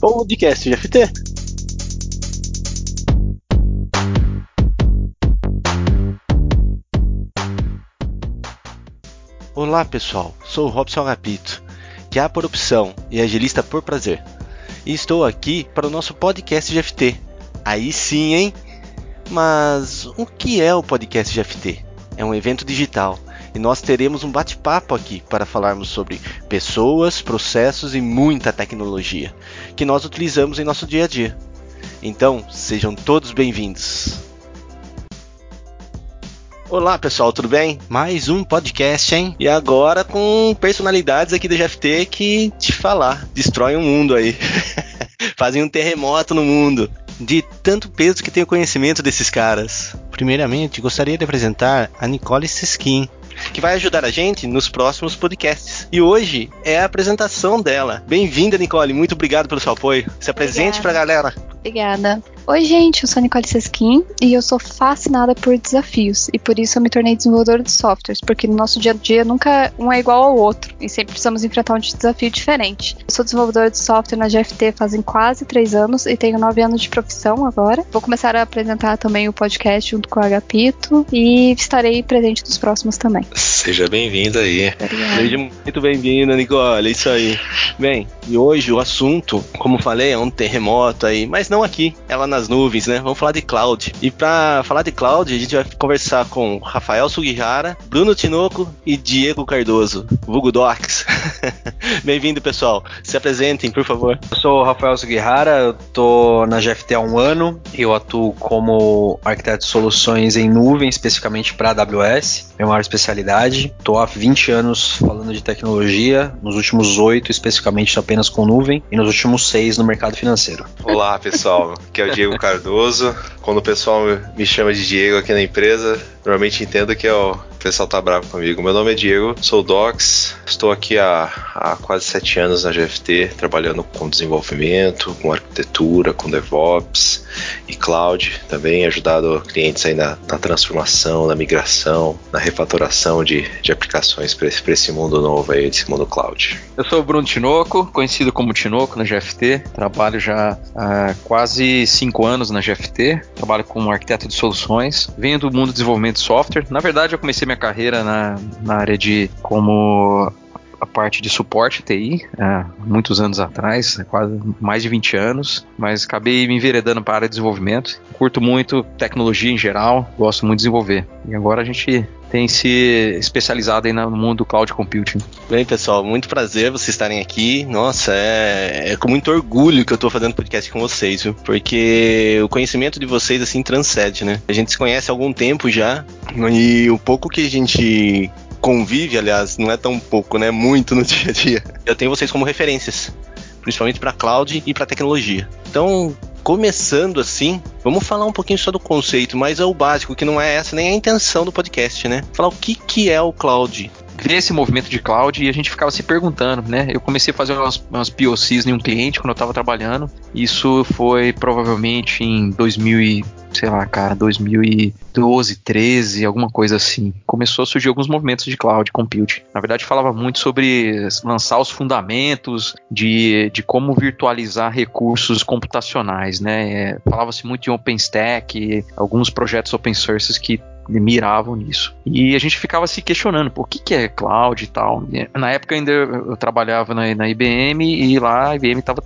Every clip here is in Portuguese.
podcast GFT. Olá pessoal, sou o Robson Agapito, que é por opção e agilista por prazer. E estou aqui para o nosso podcast GFT. Aí sim, hein? Mas o que é o podcast GFT? É um evento digital e nós teremos um bate-papo aqui para falarmos sobre pessoas, processos e muita tecnologia que nós utilizamos em nosso dia a dia. Então, sejam todos bem-vindos. Olá pessoal, tudo bem? Mais um podcast, hein? E agora com personalidades aqui do GFT que te falar, destroem o mundo aí. Fazem um terremoto no mundo. De tanto peso que tenho conhecimento desses caras. Primeiramente, gostaria de apresentar a Nicole Seskin, que vai ajudar a gente nos próximos podcasts. E hoje é a apresentação dela. Bem-vinda, Nicole. Muito obrigado pelo seu apoio. Se apresente para a galera. Obrigada. Oi, gente, eu sou a Nicole Seskin e eu sou fascinada por desafios e por isso eu me tornei desenvolvedora de softwares, porque no nosso dia a dia nunca um é igual ao outro e sempre precisamos enfrentar um desafio diferente. Eu sou desenvolvedora de software na GFT fazem quase três anos e tenho nove anos de profissão agora. Vou começar a apresentar também o podcast junto com o Agapito e estarei presente nos próximos também. Seja bem-vinda aí. Obrigada. Seja muito bem-vinda, Nicole. É isso aí. Bem, e hoje o assunto, como falei, é um terremoto aí, mas não aqui, ela nas nuvens, né? Vamos falar de cloud. E para falar de cloud, a gente vai conversar com Rafael Sugihara, Bruno Tinoco e Diego Cardoso, vulgo Docs. Bem-vindo, pessoal. Se apresentem, por favor. Eu sou o Rafael Sugihara, eu tô na GFT há um ano. Eu atuo como arquiteto de soluções em nuvem, especificamente para AWS. Minha maior especialidade. Tô há 20 anos falando de tecnologia, nos últimos 8 especificamente apenas com nuvem e nos últimos 6 no mercado financeiro. Olá, pessoal. Aqui é o Diego Cardoso. Quando o pessoal me chama de Diego aqui na empresa, normalmente entendo que é o pessoal tá bravo comigo. Meu nome é Diego, sou Docs, estou aqui há, há quase sete anos na GFT, trabalhando com desenvolvimento, com arquitetura, com DevOps e cloud. Também ajudado clientes aí na, na transformação, na migração, na refatoração de, de aplicações para esse, esse mundo novo aí, desse mundo cloud. Eu sou o Bruno Tinoco, conhecido como Tinoco na GFT. Trabalho já há quase cinco anos na GFT. Trabalho como arquiteto de soluções. Venho do mundo do desenvolvimento de software. Na verdade, eu comecei minha carreira na, na área de como a parte de suporte TI, há muitos anos atrás, quase mais de 20 anos, mas acabei me enveredando para a área de desenvolvimento. Curto muito tecnologia em geral, gosto muito de desenvolver. E agora a gente tem se especializado aí no mundo do cloud computing. Bem, pessoal, muito prazer vocês estarem aqui. Nossa, é, é com muito orgulho que eu estou fazendo podcast com vocês, viu? Porque o conhecimento de vocês, assim, transcende, né? A gente se conhece há algum tempo já, e o pouco que a gente convive, aliás, não é tão pouco, né? Muito no dia a dia. Eu tenho vocês como referências, principalmente para cloud e para tecnologia. Então, começando assim, vamos falar um pouquinho só do conceito, mas é o básico, que não é essa nem a intenção do podcast, né? Falar o que, que é o cloud. Ver esse movimento de cloud e a gente ficava se perguntando, né? Eu comecei a fazer umas, umas POCs em um cliente quando eu estava trabalhando. Isso foi provavelmente em 2000 e, sei lá, cara, 2012, 13, alguma coisa assim. Começou a surgir alguns movimentos de cloud computing. Na verdade, falava muito sobre lançar os fundamentos de, de como virtualizar recursos computacionais, né? É, Falava-se muito de OpenStack, alguns projetos open source que miravam nisso. E a gente ficava se questionando, por que, que é cloud e tal. Na época ainda eu trabalhava na, na IBM e lá a IBM estava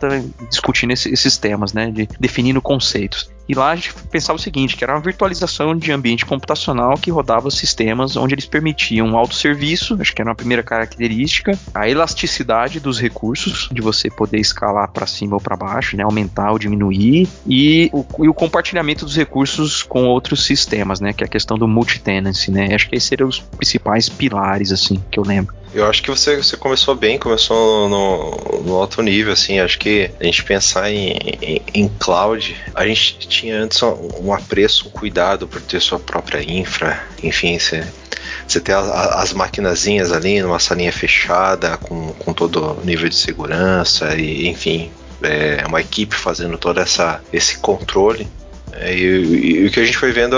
discutindo esse, esses temas, né, de definindo conceitos. E lá a gente pensava o seguinte, que era uma virtualização de ambiente computacional que rodava sistemas onde eles permitiam um autosserviço, acho que era uma primeira característica, a elasticidade dos recursos, de você poder escalar para cima ou para baixo, né, aumentar ou diminuir, e o, e o, compartilhamento dos recursos com outros sistemas, né, que é a questão do multi-tenancy, né, acho que esses seriam os principais pilares, assim, que eu lembro. Eu acho que você, você começou bem, começou no, no alto nível, assim. Acho que a gente pensar em, em, em cloud, a gente tinha antes um, apreço, um cuidado por ter sua própria infra, enfim, você você ter as maquinazinhas ali numa salinha fechada com, com todo nível de segurança e enfim é uma equipe fazendo todo essa, esse controle é, e, o que a gente foi vendo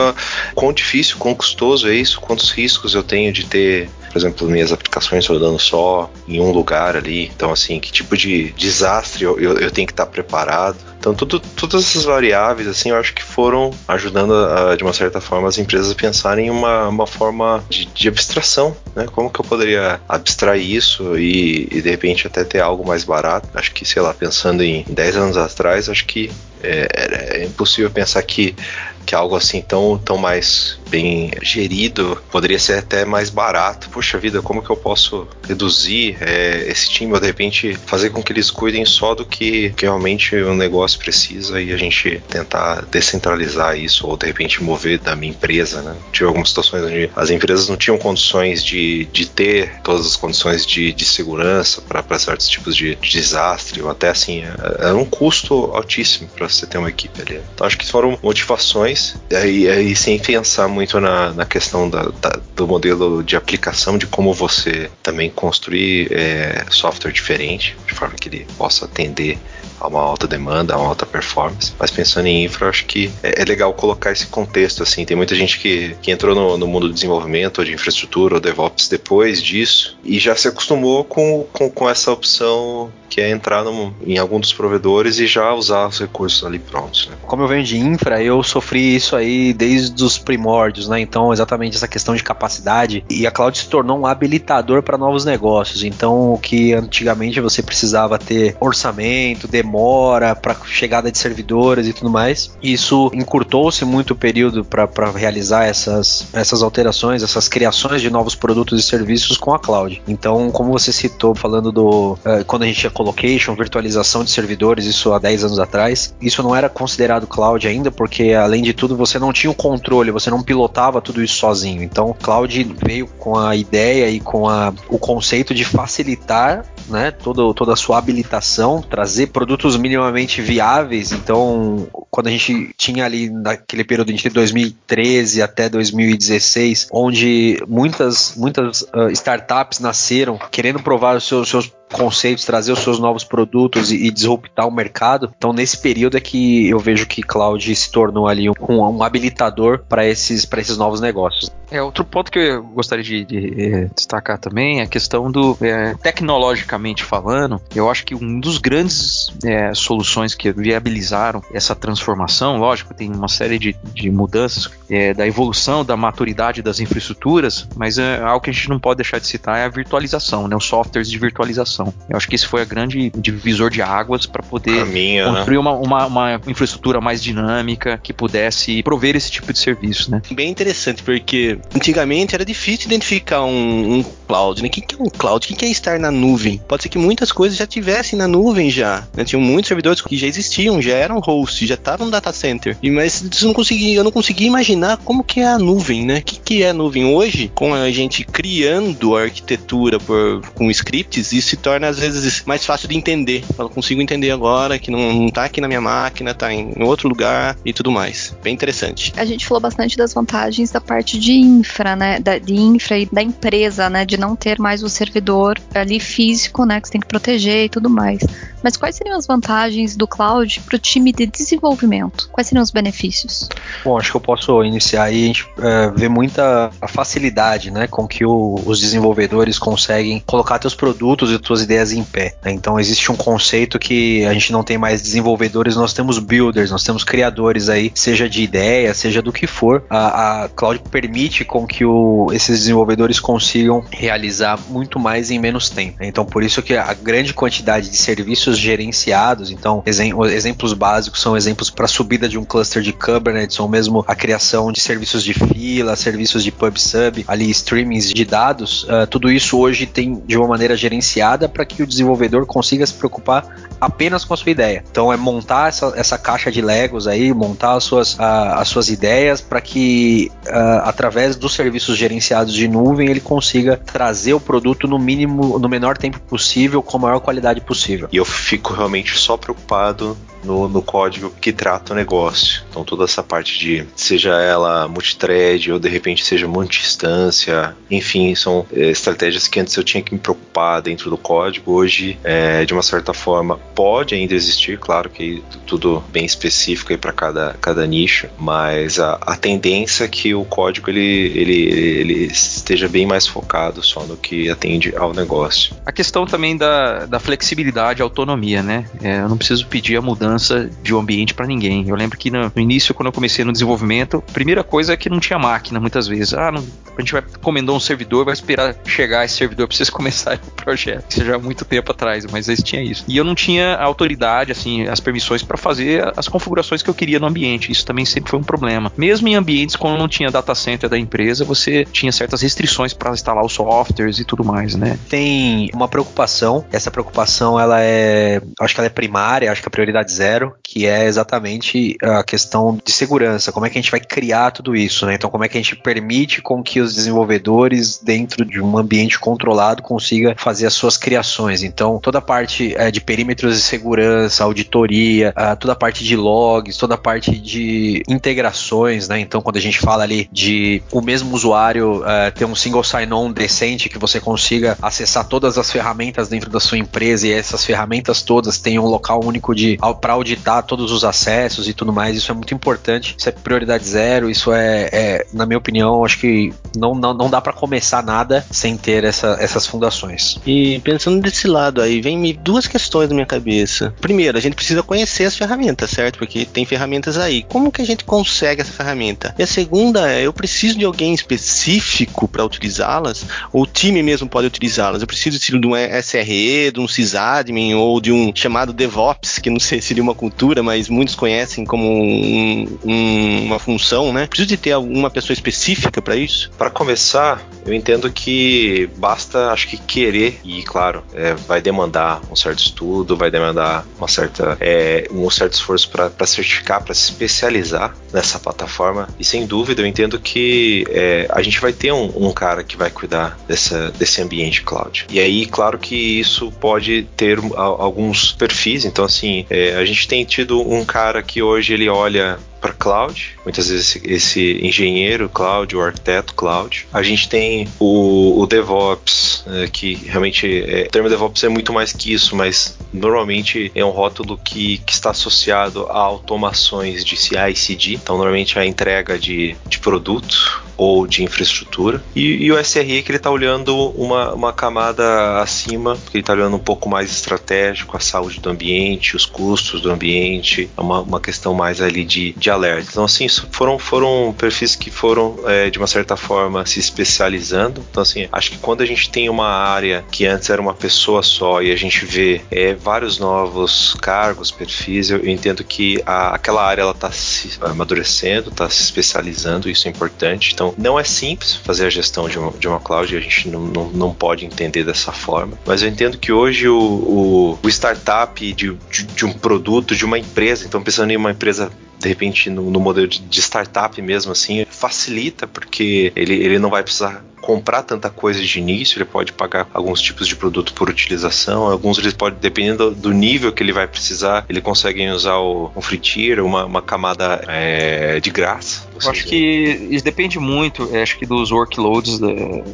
quão difícil, quão custoso é isso, quantos riscos eu tenho de ter por exemplo, minhas aplicações rodando só em um lugar ali. Então, assim, que tipo de desastre eu, eu, eu tenho que estar preparado. Então, tudo, todas essas variáveis, assim, eu acho que foram ajudando, a, de uma certa forma, as empresas a pensarem em uma, uma forma de, de abstração, né? Como que eu poderia abstrair isso e, e, de repente, até ter algo mais barato? Acho que, sei lá, pensando em 10 anos atrás, acho que é, é impossível pensar que que algo assim tão, tão mais bem gerido poderia ser até mais barato. Poxa vida, como que eu posso reduzir é, esse time ou de repente fazer com que eles cuidem só do que, que realmente o negócio precisa e a gente tentar descentralizar isso ou de repente mover da minha empresa, né? Tive algumas situações onde as empresas não tinham condições de, de ter todas as condições de, de segurança para certos tipos de, de, desastre ou até assim, era um custo altíssimo para você ter uma equipe ali. Então acho que foram motivações aí, aí sem pensar muito na, na questão da, da, do modelo de aplicação, de como você também construir é, software diferente, de forma que ele possa atender a uma alta demanda, a uma alta performance. Mas pensando em infra, acho que é, é, legal colocar esse contexto assim. Tem muita gente que, que entrou no, no, mundo do desenvolvimento, ou de infraestrutura, ou DevOps depois disso, e já se acostumou com, com, com essa opção que é entrar num, em algum dos provedores e já usar os recursos ali prontos. Né? Como eu venho de infra, eu sofri isso aí desde os primórdios, né? Então, exatamente essa questão de capacidade. E a cloud se tornou um habilitador para novos negócios. Então, o que antigamente você precisava ter orçamento, demora para chegada de servidores e tudo mais, isso encurtou-se muito o período para realizar essas, essas alterações, essas criações de novos produtos e serviços com a cloud. Então, como você citou, falando do. Uh, quando a gente colocation, virtualização de servidores, isso há 10 anos atrás. Isso não era considerado cloud ainda, porque além de tudo você não tinha o controle, você não pilotava tudo isso sozinho. Então, cloud veio com a ideia e com a, o conceito de facilitar né, toda, toda a sua habilitação, trazer produtos minimamente viáveis. Então, quando a gente tinha ali naquele período de 2013 até 2016, onde muitas, muitas uh, startups nasceram querendo provar os seus, seus conceitos, trazer os seus novos produtos e, e, disruptar o mercado. Então, nesse período é que eu vejo que cloud se tornou ali um, um habilitador para esses, esses novos negócios. É, outro ponto que eu gostaria de, de é, destacar também é a questão do, é, tecnologicamente falando, eu acho que um dos grandes é, soluções que viabilizaram essa transformação, lógico, tem uma série de, de mudanças é, da evolução, da maturidade das infraestruturas, mas algo que a gente não pode deixar de citar é a virtualização, né, os softwares de virtualização. Eu acho que esse foi a grande divisor de águas para poder Caminho, né? construir né? uma, uma, uma, infraestrutura mais dinâmica que pudesse prover esse tipo de serviço. Né? Bem interessante, porque antigamente era difícil identificar um, um cloud, né? O que, que é um cloud? O que, que é estar na nuvem? Pode ser que muitas coisas já tivessem na nuvem já. Né? Tinham muitos servidores que já existiam, já eram host, já estavam no data center. E, mas não consegui, eu não conseguia imaginar como que é a nuvem, né? O que, que é a nuvem? Hoje, com a gente criando a arquitetura por, com scripts, isso se torna às vezes mais fácil de entender. Eu consigo entender agora que não, não tá aqui na minha máquina, tá em outro lugar e tudo mais. Bem interessante. A gente falou bastante das vantagens da parte de infra, né, da, de infra e da empresa, né, de não ter mais o servidor ali físico, né, que você tem que proteger e tudo mais. Mas quais seriam as vantagens do cloud para o time de desenvolvimento? Quais seriam os benefícios? Bom, acho que eu posso iniciar aí. A gente é, vê muita facilidade, né, com que o, os desenvolvedores conseguem colocar seus produtos e suas ideias em pé. Né? Então existe um conceito que a gente não tem mais desenvolvedores, nós temos builders, nós temos criadores aí, seja de ideia, seja do que for. A, a cloud permite com que o, esses desenvolvedores consigam realizar muito mais em menos tempo. Então, por isso que a grande quantidade de serviços gerenciados, então, exemplos básicos são exemplos para subida de um cluster de Kubernetes ou mesmo a criação de serviços de fila, serviços de pub-sub, ali streamings de dados, uh, tudo isso hoje tem de uma maneira gerenciada para que o desenvolvedor consiga se preocupar apenas com a sua ideia. Então, é montar essa, essa caixa de Legos aí, montar as suas, uh, as suas ideias para que, uh, através dos serviços gerenciados de nuvem, ele consiga trazer o produto no mínimo, no menor tempo possível, com a maior qualidade possível. E eu fico realmente só preocupado no, no, código que trata o negócio. Então toda essa parte de seja ela multithread ou de repente seja multi-instância, enfim, são é, estratégias que antes eu tinha que me preocupar dentro do código. Hoje, é, de uma certa forma, pode ainda existir, claro que tudo bem específico aí para cada, cada nicho, mas a, a tendência é que o código ele, ele, ele esteja bem mais focado só no que atende ao negócio. A questão também da, da flexibilidade autonomia, né? É, eu não preciso pedir a mudança de um ambiente para ninguém. Eu lembro que no, início, quando eu comecei no desenvolvimento, a primeira coisa é que não tinha máquina muitas vezes. Ah, não, a gente vai encomendar um servidor, vai esperar chegar esse servidor para vocês começarem o projeto. Isso já há muito tempo atrás, mas eles tinha isso. E eu não tinha autoridade, assim, as permissões para fazer as configurações que eu queria no ambiente. Isso também sempre foi um problema. Mesmo em ambientes quando não tinha data center da empresa, você tinha certas restrições para instalar os softwares e tudo mais, né? Tem uma preocupação. Essa preocupação, ela é, acho que ela é primária, acho que é a prioridade zero, que é exatamente a questão de segurança. Como é que a gente vai criar tudo isso, né? Então, como é que a gente permite com que os desenvolvedores dentro de um ambiente controlado consiga fazer as suas criações. Então, toda a parte é, de perímetros de segurança, auditoria, uh, toda a parte de logs, toda a parte de integrações, né? Então, quando a gente fala ali de o mesmo usuário uh, ter um single sign-on decente que você consiga acessar todas as ferramentas dentro da sua empresa e essas ferramentas todas tenham um local único de para auditar todos os acessos e tudo mais, isso é muito importante. Isso é prioridade zero. Isso é, é na minha opinião, acho que não, não, não dá para começar nada sem ter essa, essas fundações. E pensando desse lado aí, vem duas questões na minha cabeça. Primeiro, a gente precisa conhecer as ferramentas, certo? Porque tem ferramentas aí. Como que a gente consegue essa ferramenta? E a segunda é, eu preciso de alguém específico para utilizá-las? Ou o time mesmo pode utilizá-las? Eu preciso de um SRE, de um sysadmin ou de um chamado DevOps, que não sei se seria uma cultura, mas muitos conhecem como um, um, uma função, né? Preciso de ter alguma pessoa específica para isso? Para começar, eu entendo que basta, acho que querer e, claro, é, vai demandar um certo estudo, vai demandar uma certa, é, um certo esforço para certificar, para se especializar nessa plataforma. E sem dúvida, eu entendo que é, a gente vai ter um, um, cara que vai cuidar dessa, desse ambiente cloud. E aí, claro que isso pode ter alguns perfis. Então, assim, é, gente tem tido um cara que hoje ele olha para cloud, muitas vezes esse engenheiro cloud, o arquiteto cloud. A gente tem o, o DevOps, é, que realmente é, o termo DevOps é muito mais que isso, mas normalmente é um rótulo que, que está associado a automações de CI e CD, então normalmente a entrega de, de produto ou de infraestrutura. E, e o SRE que ele está olhando uma, uma camada acima, que ele está olhando um pouco mais estratégico, a saúde do ambiente, os custos do ambiente, é uma, uma questão mais ali de, de alerta. Então, assim, foram, foram perfis que foram, é, de uma certa forma, se especializando. Então, assim, acho que quando a gente tem uma área que antes era uma pessoa só e a gente vê é, vários novos cargos, perfis, eu, eu entendo que a, aquela área ela está se amadurecendo, está se especializando, isso é importante. Então, não é simples fazer a gestão de uma, de uma cloud, a gente não, não, não pode entender dessa forma, mas eu entendo que hoje o, o, o startup de, de, de um produto, de uma empresa, então pensando em uma empresa de repente no, no modelo de, de, startup mesmo assim, facilita porque ele, ele não vai precisar comprar tanta coisa de início, ele pode pagar alguns tipos de produto por utilização, alguns ele pode, dependendo do nível que ele vai precisar, ele consegue usar o, um free tier, uma, uma camada é, de graça. Eu acho que isso depende muito, acho que dos workloads da,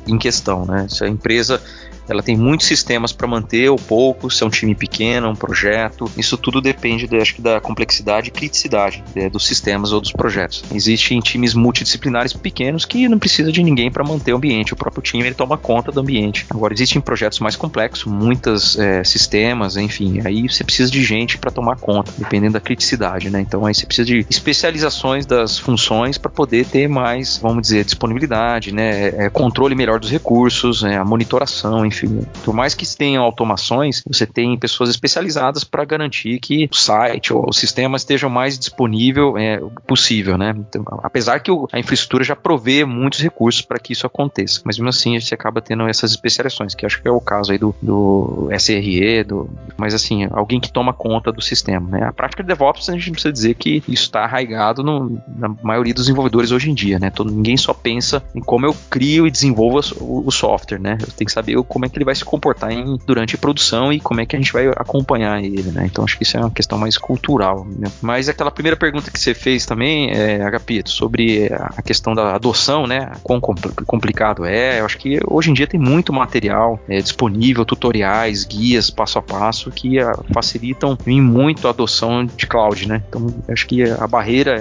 em questão, né? Se a empresa ela tem muitos sistemas para manter ou poucos, se é um time pequeno, um projeto. Isso tudo depende, de, acho que, da complexidade e criticidade de, dos sistemas ou dos projetos. Existem times multidisciplinares pequenos que não precisa de ninguém para manter o ambiente. O próprio time ele toma conta do ambiente. Agora existem projetos mais complexos, muitos é, sistemas, enfim. Aí você precisa de gente para tomar conta, dependendo da criticidade, né? Então aí você precisa de especializações das funções para poder ter mais, vamos dizer, disponibilidade, né? É, controle melhor dos recursos, é, a monitoração, enfim. Por mais que tenham automações, você tem pessoas especializadas para garantir que o site ou o sistema esteja mais disponível é, possível, né? Então, apesar que o, a infraestrutura já provê muitos recursos para que isso aconteça, mas mesmo assim a gente acaba tendo essas especializações, que acho que é o caso aí do, do SRE, do, mas assim, alguém que toma conta do sistema, né? A prática de DevOps a gente precisa dizer que isso está arraigado no, na maioria dos desenvolvedores hoje em dia, né? Todo, ninguém só pensa em como eu crio e desenvolvo o, o software, né? Eu tenho que saber como é que ele vai se comportar em, durante a produção e como é que a gente vai acompanhar ele, né? Então acho que isso é uma questão mais cultural. Né? Mas aquela primeira pergunta que você fez também, é, Agapito, sobre a questão da adoção, né? Quão complicado é. Eu acho que hoje em dia tem muito material é, disponível, tutoriais, guias passo a passo que a, ah, facilitam em muito a adoção de cloud, né? Então, acho que a barreira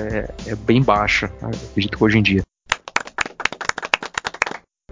é, é bem baixa, acredito que hoje em dia.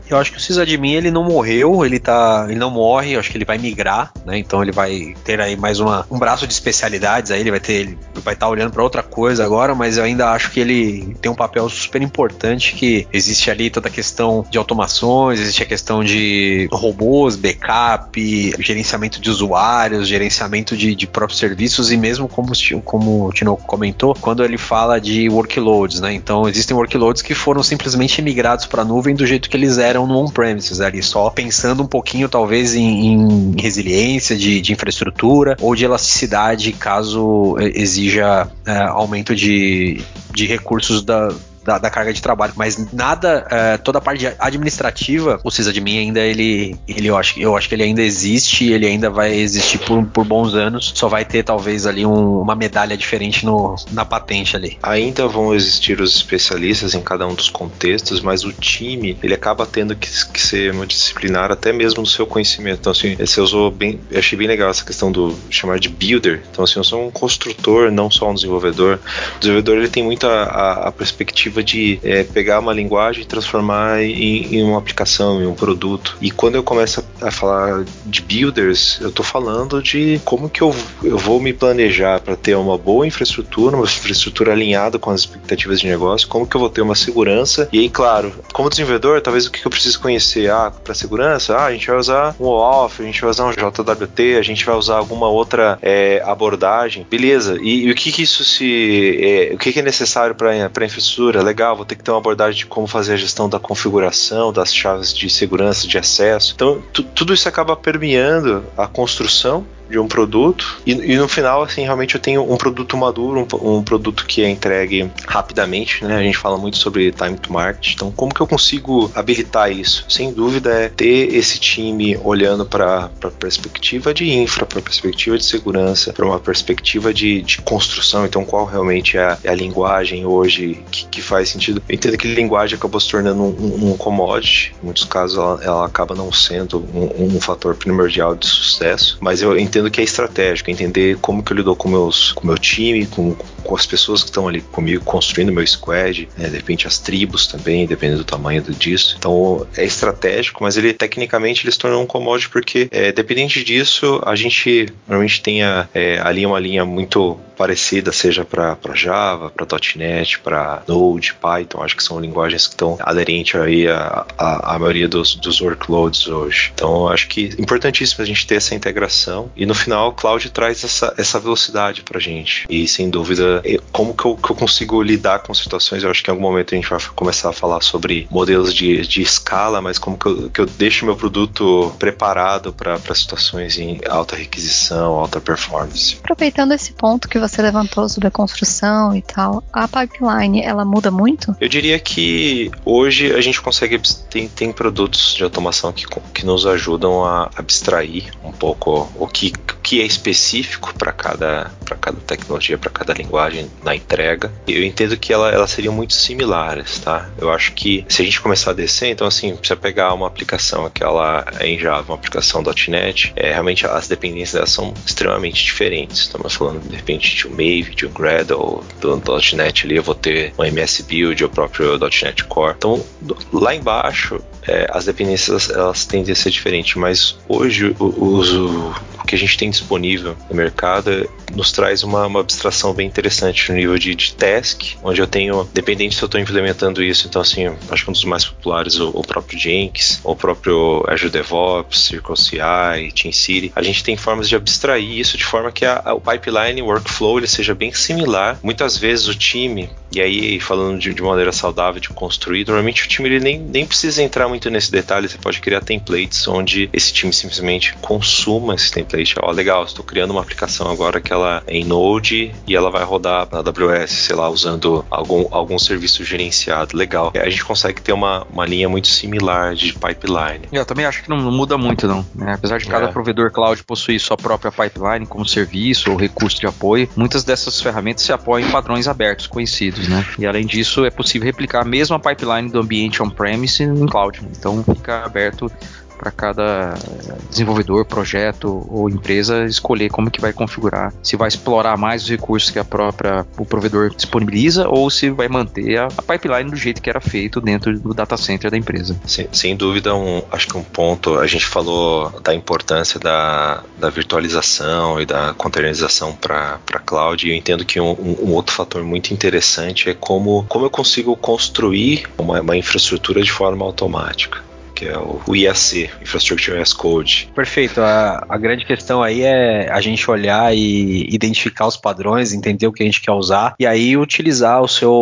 Eu acho que o sysadmin ele não morreu, ele tá, ele não morre, eu acho que ele vai migrar, né? Então ele vai ter aí mais uma, um braço de especialidades aí, ele vai ter, ele vai estar tá olhando para outra coisa agora, mas eu ainda acho que ele tem um papel super importante que existe ali toda a questão de automações, existe a questão de robôs, backup, gerenciamento de usuários, gerenciamento de, de próprios serviços e mesmo como, como o Tino comentou, quando ele fala de workloads, né? Então existem workloads que foram simplesmente migrados para a nuvem do jeito que eles eram eram no on-premises ali, só pensando um pouquinho talvez em, em resiliência de, de, infraestrutura ou de elasticidade caso exija é, aumento de, de recursos da, da, da carga de trabalho. Mas nada, é, toda a parte administrativa, o sysadmin ainda ele, ele eu acho, eu acho que ele ainda existe, ele ainda vai existir por, por bons anos. Só vai ter talvez ali um, uma medalha diferente no, na patente ali. Ainda vão existir os especialistas em cada um dos contextos, mas o time ele acaba tendo que, que ser multidisciplinar até mesmo no seu conhecimento. Então assim, você usou bem, eu achei bem legal essa questão do chamar de builder. Então assim, eu sou um construtor, não só um desenvolvedor. O desenvolvedor ele tem muito a, a, a perspectiva tentativa de é, pegar uma linguagem e transformar em, em, uma aplicação, em um produto. E quando eu começo a falar de builders, eu estou falando de como que eu, eu vou me planejar para ter uma boa infraestrutura, uma infraestrutura alinhada com as expectativas de negócio, como que eu vou ter uma segurança. E aí, claro, como desenvolvedor, talvez o que eu preciso conhecer ah, para segurança, ah, a gente vai usar um OAuth, a gente vai usar um JWT, a gente vai usar alguma outra é, abordagem, beleza? E, e, o que, que isso se, é, o que, que é necessário para a infraestrutura? Legal, vou ter que ter uma abordagem de como fazer a gestão da configuração, das chaves de segurança de acesso. Então, tudo isso acaba permeando a construção de um produto e, e, no final, assim, realmente eu tenho um produto maduro, um, um, produto que é entregue rapidamente, né? A gente fala muito sobre time to market. Então, como que eu consigo habilitar isso? Sem dúvida é ter esse time olhando para a perspectiva de infra, para a perspectiva de segurança, para uma perspectiva de, de, construção. Então, qual realmente é a, é a linguagem hoje que, que, faz sentido? Eu entendo que linguagem acabou se tornando um, um, um commodity. Em muitos casos, ela, ela acaba não sendo um, um fator primordial de sucesso, mas eu entendo entendo que é estratégico, entender como que eu lido com meus com meu time, com, com as pessoas que estão ali comigo construindo meu squad, né, de repente as tribos também, dependendo do tamanho disso. Então é estratégico, mas ele tecnicamente ele se tornou um commodity porque é, dependente disso a gente normalmente tem a, é, ali uma linha muito parecida, seja para Java, para .NET, para Node, Python, acho que são linguagens que estão aderentes aí a, a, a maioria dos, dos workloads hoje. Então acho que é importantíssimo a gente ter essa integração e no final o cloud traz essa, essa velocidade para gente e sem dúvida como que eu, que eu, consigo lidar com situações, eu acho que em algum momento a gente vai começar a falar sobre modelos de, de escala, mas como que eu, que eu deixo meu produto preparado para situações em alta requisição, alta performance. Aproveitando esse ponto que você você levantou sobre a construção e tal, a pipeline ela muda muito? Eu diria que hoje a gente consegue tem, tem produtos de automação que, que nos ajudam a abstrair um pouco o que, que é específico para cada, cada tecnologia, para cada linguagem na entrega. Eu entendo que ela, elas seriam muito similares, tá? Eu acho que se a gente começar a descer, então assim, você pegar uma aplicação aquela em Java, uma aplicação .NET, é, realmente as dependências delas são extremamente diferentes. Estamos falando de repente de um Maven, de um Gradle, do .NET ali eu vou ter um MS Build, o próprio .NET Core. Então, lá embaixo, é, as dependências elas tendem a ser diferentes, mas hoje o, o, o, que a gente tem disponível no mercado nos traz uma, uma abstração bem interessante no nível de, de task, onde eu tenho, dependente se eu estou implementando isso, então assim, acho que um dos mais populares o, o próprio Jenkins, o próprio Azure DevOps, Circle CI, Team City, a gente tem formas de abstrair isso de forma que a, a, o pipeline, o workflow, ele seja bem similar. Muitas vezes o time, e aí falando de, de maneira saudável de construir, normalmente o time ele nem, nem precisa entrar muito nesse detalhe, você pode criar templates onde esse time simplesmente consuma esse template. Ó, legal, estou criando uma aplicação agora que ela é em Node e ela vai rodar na AWS, sei lá, usando algum, algum serviço gerenciado. Legal. A gente consegue ter uma, uma linha muito similar de pipeline. Eu também acho que não, não muda muito, não. Né? Apesar de cada é. provedor cloud possuir sua própria pipeline como serviço ou recurso de apoio, muitas dessas ferramentas se apoiam em padrões abertos conhecidos, né? E além disso, é possível replicar a mesma pipeline do ambiente on-premise em cloud. Então fica aberto para cada desenvolvedor, projeto ou empresa escolher como que vai configurar, se vai explorar mais os recursos que a própria o provedor disponibiliza ou se vai manter a, a pipeline do jeito que era feito dentro do data center da empresa. Sem, sem dúvida, um, acho que um ponto, a gente falou da importância da, da virtualização e da containerização para cloud e eu entendo que um, um, outro fator muito interessante é como, como eu consigo construir uma, uma infraestrutura de forma automática que é o IAC, Infrastructure as Code. Perfeito. A, a grande questão aí é a gente olhar e identificar os padrões, entender o que a gente quer usar e aí utilizar o seu,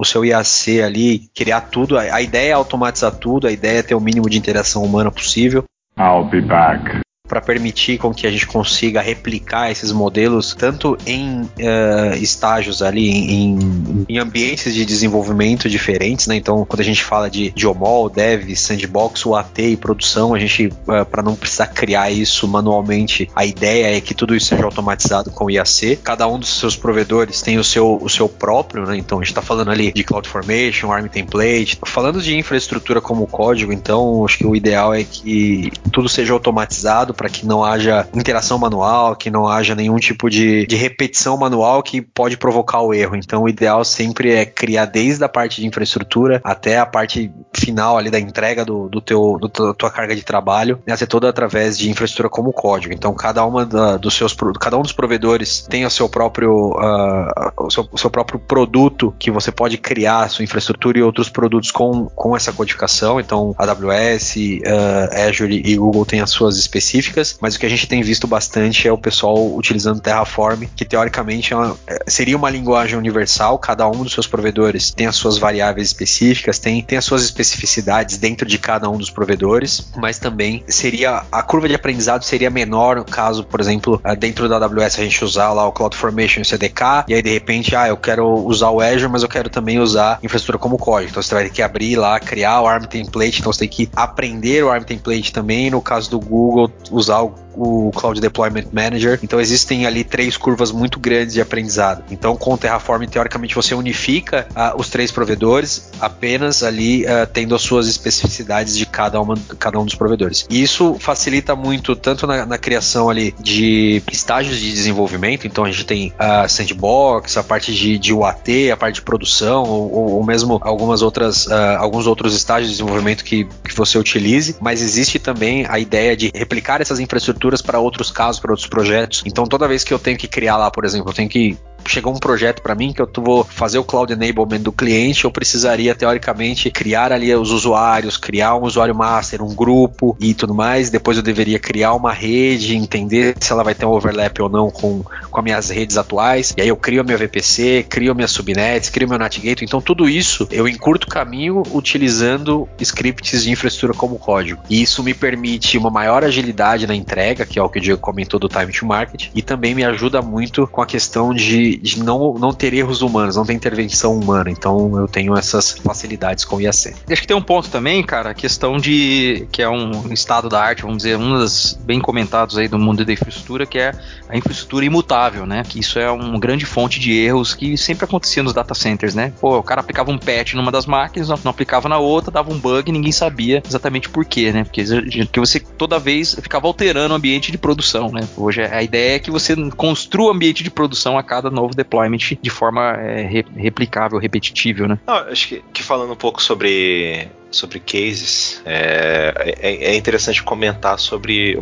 o seu IAC ali, criar tudo. A, a ideia é automatizar tudo, a ideia é ter o mínimo de interação humana possível. I'll be back para permitir com que a gente consiga replicar esses modelos tanto em uh, estágios ali em, em, ambientes de desenvolvimento diferentes, né? Então, quando a gente fala de, de OMOL, Dev, Sandbox, UAT e produção, a gente uh, eh, para não precisar criar isso manualmente, a ideia é que tudo isso seja automatizado com o IAC. Cada um dos seus provedores tem o seu, o seu próprio, né? Então, a gente está falando ali de CloudFormation, ARM Template, falando de infraestrutura como código. Então, acho que o ideal é que tudo seja automatizado para que não haja interação manual, que não haja nenhum tipo de, de repetição manual que pode provocar o erro. Então, o ideal sempre é criar desde a parte de infraestrutura até a parte final ali da entrega do, do teu, do, da tua carga de trabalho, né, ser toda através de infraestrutura como código. Então, cada uma da, dos seus cada um dos provedores tem o seu próprio uh, o, seu, o seu próprio produto que você pode criar a sua infraestrutura e outros produtos com, com essa codificação. Então, AWS, uh, Azure e Google têm as suas específicas específicas, mas o que a gente tem visto bastante é o pessoal utilizando Terraform, que teoricamente é uma, é, seria uma linguagem universal, cada um dos seus provedores tem as suas variáveis específicas, tem, tem as suas especificidades dentro de cada um dos provedores, mas também seria a curva de aprendizado seria menor no caso, por exemplo, ah, dentro da AWS a gente usar lá o CloudFormation e o CDK, e aí de repente, ah, eu quero usar o Azure, mas eu quero também usar infraestrutura como código. Então você vai ter que abrir lá, criar o ARM template, então você tem que aprender o ARM template também. No caso do Google, usar o o Cloud Deployment Manager. Então existem ali três curvas muito grandes de aprendizado. Então com o Terraform, teoricamente, você unifica uh, os três provedores, apenas ali uh, tendo as suas especificidades de cada, uma, cada um dos provedores. E isso facilita muito, tanto na, na criação ali de estágios de desenvolvimento, então a gente tem a uh, sandbox, a parte de, de UAT, a parte de produção, ou, ou mesmo algumas outras, uh, alguns outros estágios de desenvolvimento que, que você utilize, mas existe também a ideia de replicar essas infraestruturas para outros casos, para outros projetos. Então toda vez que eu tenho que criar lá, por exemplo, eu tenho que chegou um projeto para mim que eu vou fazer o cloud enablement do cliente, eu precisaria teoricamente criar ali os usuários, criar um usuário master, um grupo e tudo mais. Depois eu deveria criar uma rede, entender se ela vai ter um overlap ou não com, com as minhas redes atuais. E aí eu crio a minha VPC, crio minhas subnets, crio meu NatGate. Então tudo isso eu encurto o caminho utilizando scripts de infraestrutura como código. E isso me permite uma maior agilidade na entrega, que é o que o Diego comentou do time to market, e também me ajuda muito com a questão de de, não, não ter erros humanos, não ter intervenção humana. Então eu tenho essas facilidades com o IAC. Acho que tem um ponto também, cara, a questão de que é um estado da arte, vamos dizer, um dos bem comentados aí do mundo da infraestrutura, que é a infraestrutura imutável, né? Que isso é uma grande fonte de erros que sempre acontecia nos data centers, né? Pô, o cara aplicava um patch numa das máquinas, não aplicava na outra, dava um bug e ninguém sabia exatamente por quê, né? Porque, porque você toda vez ficava alterando o ambiente de produção, né? Hoje a ideia é que você construa o ambiente de produção a cada novo deployment de forma é, re, replicável, repetitível, né? Não, acho que, que falando um pouco sobre sobre cases, é, é, é, interessante comentar sobre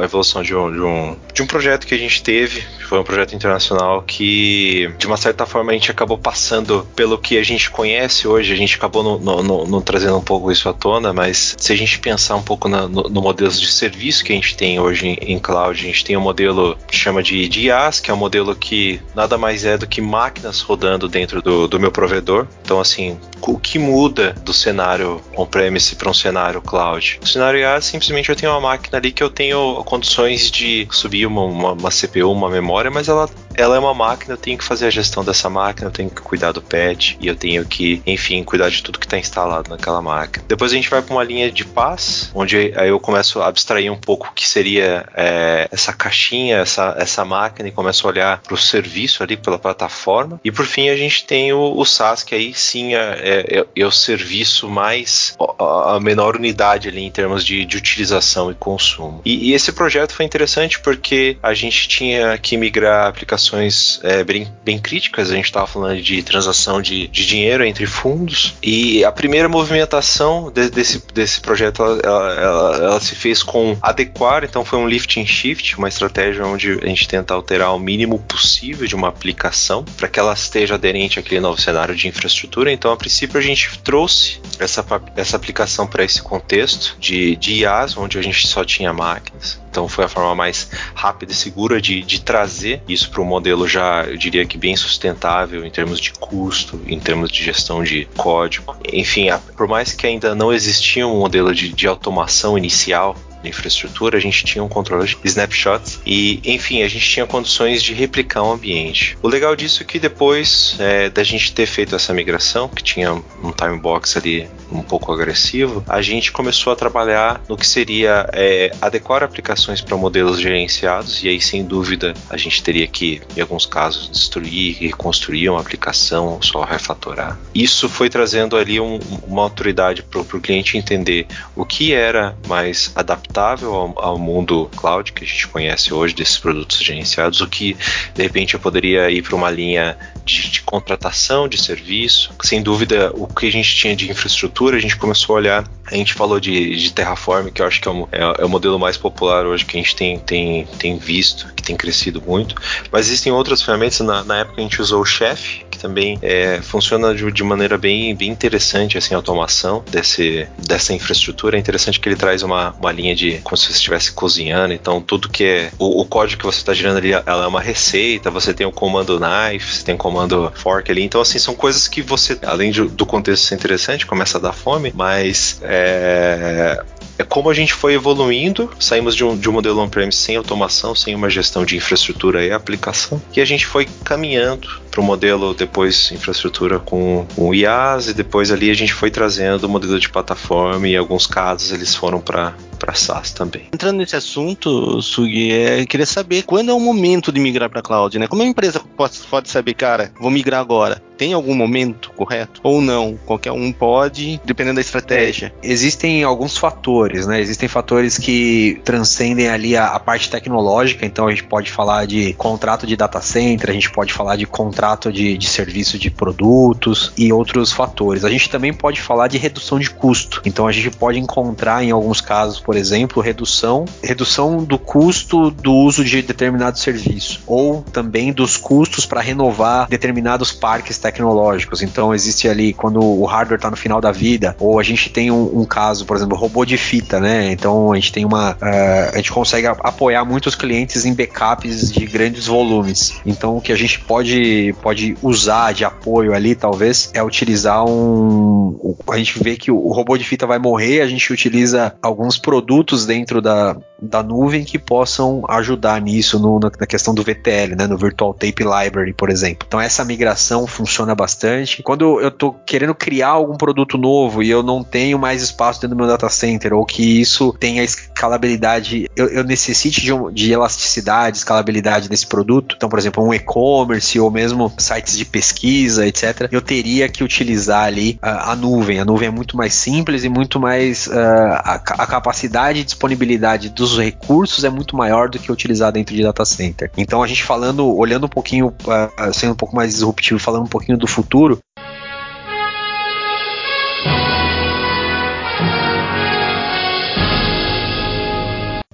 a evolução de um, de, um, de um projeto que a gente teve, foi um projeto internacional que, de uma certa forma, a gente acabou passando pelo que a gente conhece hoje, a gente acabou no, no, no, no trazendo um pouco isso à tona, mas se a gente pensar um pouco na, no, no modelo de serviço que a gente tem hoje em, em cloud, a gente tem um modelo que chama de, de IaaS, que é um modelo que nada mais é do que máquinas rodando dentro do, do meu provedor. Então, assim, o que muda do cenário on-premise para um cenário cloud? O cenário IaaS, simplesmente eu tenho uma máquina ali que eu tenho condições de subir uma, uma, uma CPU, uma memória, mas ela, ela é uma máquina, eu tenho que fazer a gestão dessa máquina, eu tenho que cuidar do patch e eu tenho que, enfim, cuidar de tudo que está instalado naquela máquina. Depois a gente vai para uma linha de paz, onde aí eu começo a abstrair um pouco o que seria é, essa caixinha, essa, essa máquina e começo a olhar para o serviço ali pela plataforma. E por fim a gente tem o, o SaaS, que aí sim é, é, é o serviço mais a, menor unidade ali em termos de, de utilização e consumo. E, e, esse projeto foi interessante porque a gente tinha que migrar aplicações é, bem, bem críticas. A gente estava falando de transação de, de dinheiro entre fundos e a primeira movimentação de, desse, desse projeto ela, ela, ela, se fez com adequar, então foi um lift and shift, uma estratégia onde a gente tenta alterar o mínimo possível de uma aplicação para que ela esteja aderente àquele novo cenário de infraestrutura. Então, a princípio, a gente trouxe essa, essa aplicação para esse contexto de, de IaaS, onde a gente só tinha máquinas. Então foi a forma mais rápida e segura de, de trazer isso para um modelo já, eu diria que bem sustentável em termos de custo, em termos de gestão de código. Enfim, por mais que ainda não existia um modelo de, de automação inicial infraestrutura, a gente tinha um controle de snapshots e, enfim, a gente tinha condições de replicar o um ambiente. O legal disso é que depois é, da gente ter feito essa migração, que tinha um time box ali um pouco agressivo, a gente começou a trabalhar no que seria é, adequar aplicações para modelos gerenciados e aí, sem dúvida, a gente teria que, em alguns casos, destruir e reconstruir uma aplicação só refatorar. Isso foi trazendo ali um, uma autoridade para o cliente entender o que era mais adaptável adaptável ao, ao, mundo cloud que a gente conhece hoje desses produtos gerenciados, o que de repente eu poderia ir para uma linha de, de, contratação de serviço. Sem dúvida, o que a gente tinha de infraestrutura, a gente começou a olhar. A gente falou de, de Terraform, que eu acho que é, é, é, o modelo mais popular hoje que a gente tem, tem, tem visto, que tem crescido muito. Mas existem outras ferramentas. Na, na época a gente usou o Chef, que também é, funciona de, de, maneira bem, bem interessante, assim, a automação desse, dessa infraestrutura. É interessante que ele traz uma, uma linha de como se você estivesse cozinhando, então tudo que é o, o código que você está gerando ali, ela é uma receita, você tem o comando knife, você tem o comando fork ali, então assim, são coisas que você, além de, do contexto ser interessante, começa a dar fome, mas é, é como a gente foi evoluindo, saímos de um, de um modelo on-premise sem automação, sem uma gestão de infraestrutura e aplicação, e a gente foi caminhando para o modelo depois infraestrutura com, com IaaS, e depois ali a gente foi trazendo o modelo de plataforma, e em alguns casos eles foram para para SaaS também. Entrando nesse assunto, Sugi, é, queria saber quando é o momento de migrar para cloud, né? Como a empresa pode, pode saber, cara, vou migrar agora? Tem algum momento correto? Ou não? Qualquer um pode, dependendo da estratégia. É, existem alguns fatores, né? Existem fatores que transcendem ali a, a, parte tecnológica, então a gente pode falar de contrato de data center, a gente pode falar de contrato de, de serviço de produtos e outros fatores. A gente também pode falar de redução de custo. Então a gente pode encontrar em alguns casos, por exemplo, redução, redução do custo do uso de determinado serviço, ou também dos custos para renovar determinados parques tecnológicos. Então existe ali quando o hardware está no final da vida, ou a gente tem um, um, caso, por exemplo, robô de fita, né? Então a gente tem uma, uh, a gente consegue apoiar muitos clientes em backups de grandes volumes. Então o que a gente pode pode usar de apoio ali, talvez, é utilizar um, a gente vê que o robô de fita vai morrer, a gente utiliza alguns produtos dentro da, da nuvem que possam ajudar nisso no, na, questão do VTL, né? No Virtual Tape Library, por exemplo. Então essa migração funciona funciona bastante. Quando eu estou querendo criar algum produto novo e eu não tenho mais espaço dentro do meu data center, ou que isso tenha escalabilidade, eu, eu necessite de, um, de elasticidade, escalabilidade desse produto. Então, por exemplo, um e-commerce ou mesmo sites de pesquisa, etc. Eu teria que utilizar ali uh, a nuvem. A nuvem é muito mais simples e muito mais. Uh, a, a, capacidade e disponibilidade dos recursos é muito maior do que utilizar dentro de data center. Então, a gente falando, olhando um pouquinho, uh, sendo um pouco mais disruptivo, falando um pouquinho do futuro,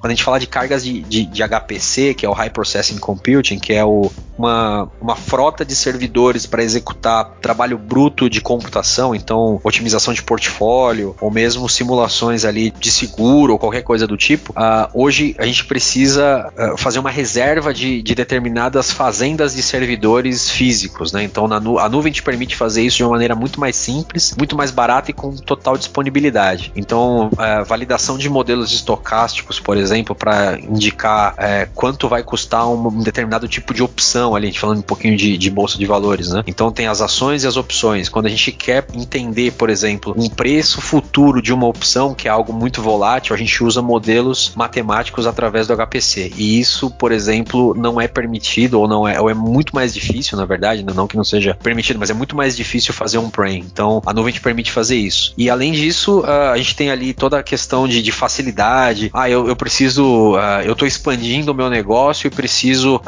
quando a gente fala de cargas de, de, de HPC, que é o High Processing Computing, que é o, uma, uma frota de servidores para executar trabalho bruto de computação, então otimização de portfólio, ou mesmo simulações ali de seguro ou qualquer coisa do tipo, uh, hoje a gente precisa uh, fazer uma reserva de, de, determinadas fazendas de servidores físicos, né? Então nu a nuvem te permite fazer isso de uma maneira muito mais simples, muito mais barata e com total disponibilidade. Então, uh, validação de modelos estocásticos, por exemplo, para indicar eh, quanto vai custar um, um, determinado tipo de opção ali, a gente falando um pouquinho de, de bolsa de valores, né? Então tem as ações e as opções. Quando a gente quer entender, por exemplo, um preço futuro de uma opção, que é algo muito volátil, a gente usa modelos matemáticos através do HPC. E isso, por exemplo, não é permitido ou não é, ou é muito mais difícil, na verdade, né? não que não seja permitido, mas é muito mais difícil fazer um PRAM. Então, a nuvem te permite fazer isso. E além disso, a gente tem ali toda a questão de, de facilidade. Ah, eu, eu preciso, uh, eu estou expandindo o meu negócio e preciso uh,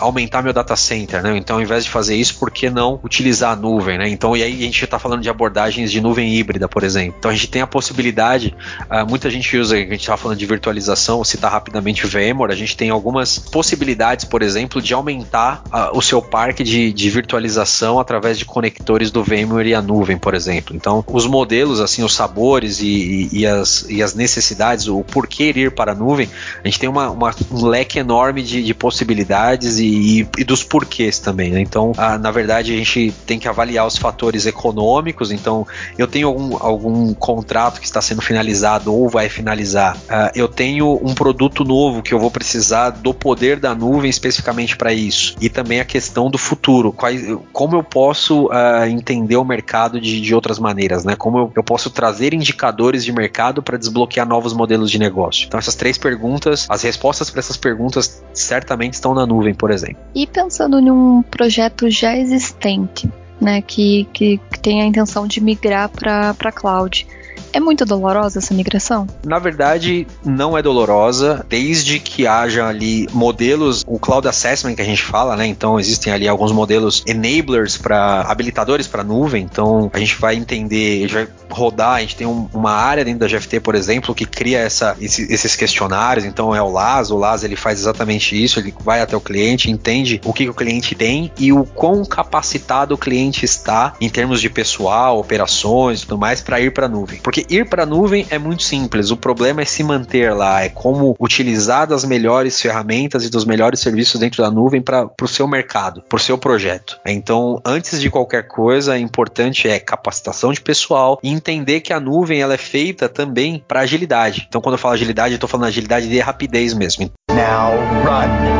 aumentar meu data center, né? Então, ao invés de fazer isso, por que não utilizar a nuvem, né? Então, e aí a gente está falando de abordagens de nuvem híbrida, por exemplo. Então, a gente tem a possibilidade, uh, muita gente usa, a gente estava falando de virtualização, citar rapidamente o VMware, a gente tem algumas possibilidades, por exemplo, de aumentar o seu parque de, de, virtualização através de conectores do VMware e a nuvem, por exemplo. Então, os modelos, assim, os sabores e, e, e, as, e as, necessidades, o porquê ir para a nuvem, a gente tem uma, uma, um leque enorme de, de possibilidades e, e, dos porquês também. Né? Então, uh, na verdade, a gente tem que avaliar os fatores econômicos. Então, eu tenho algum, algum contrato que está sendo finalizado ou vai finalizar. Uh, eu tenho um produto novo que eu vou precisar do poder da nuvem especificamente para isso. E também a questão do futuro. Quais, como eu posso uh, entender o mercado de, de outras maneiras, né? Como eu, eu posso trazer indicadores de mercado para desbloquear novos modelos de negócio. Então, essas três perguntas, as respostas para essas perguntas certamente estão na nuvem, por exemplo. E pensando em um projeto já existente, né, que, que, que tem a intenção de migrar para cloud. É muito dolorosa essa migração? Na verdade, não é dolorosa, desde que haja ali modelos, o cloud assessment que a gente fala, né? Então existem ali alguns modelos enablers para habilitadores para nuvem. Então a gente vai entender, a gente vai rodar, a gente tem um, uma área dentro da GFT, por exemplo, que cria essa, esse, esses questionários. Então é o LAS, o LAS ele faz exatamente isso, ele vai até o cliente, entende o que, que o cliente tem e o quão capacitado o cliente está em termos de pessoal, operações tudo mais para ir para a nuvem. Porque porque ir para a nuvem é muito simples, o problema é se manter lá, é como utilizar das melhores ferramentas e dos melhores serviços dentro da nuvem para o seu mercado, para o seu projeto. Então, antes de qualquer coisa, é importante é capacitação de pessoal e entender que a nuvem ela é feita também para agilidade. Então, quando eu falo agilidade, eu estou falando agilidade de rapidez mesmo. Now run,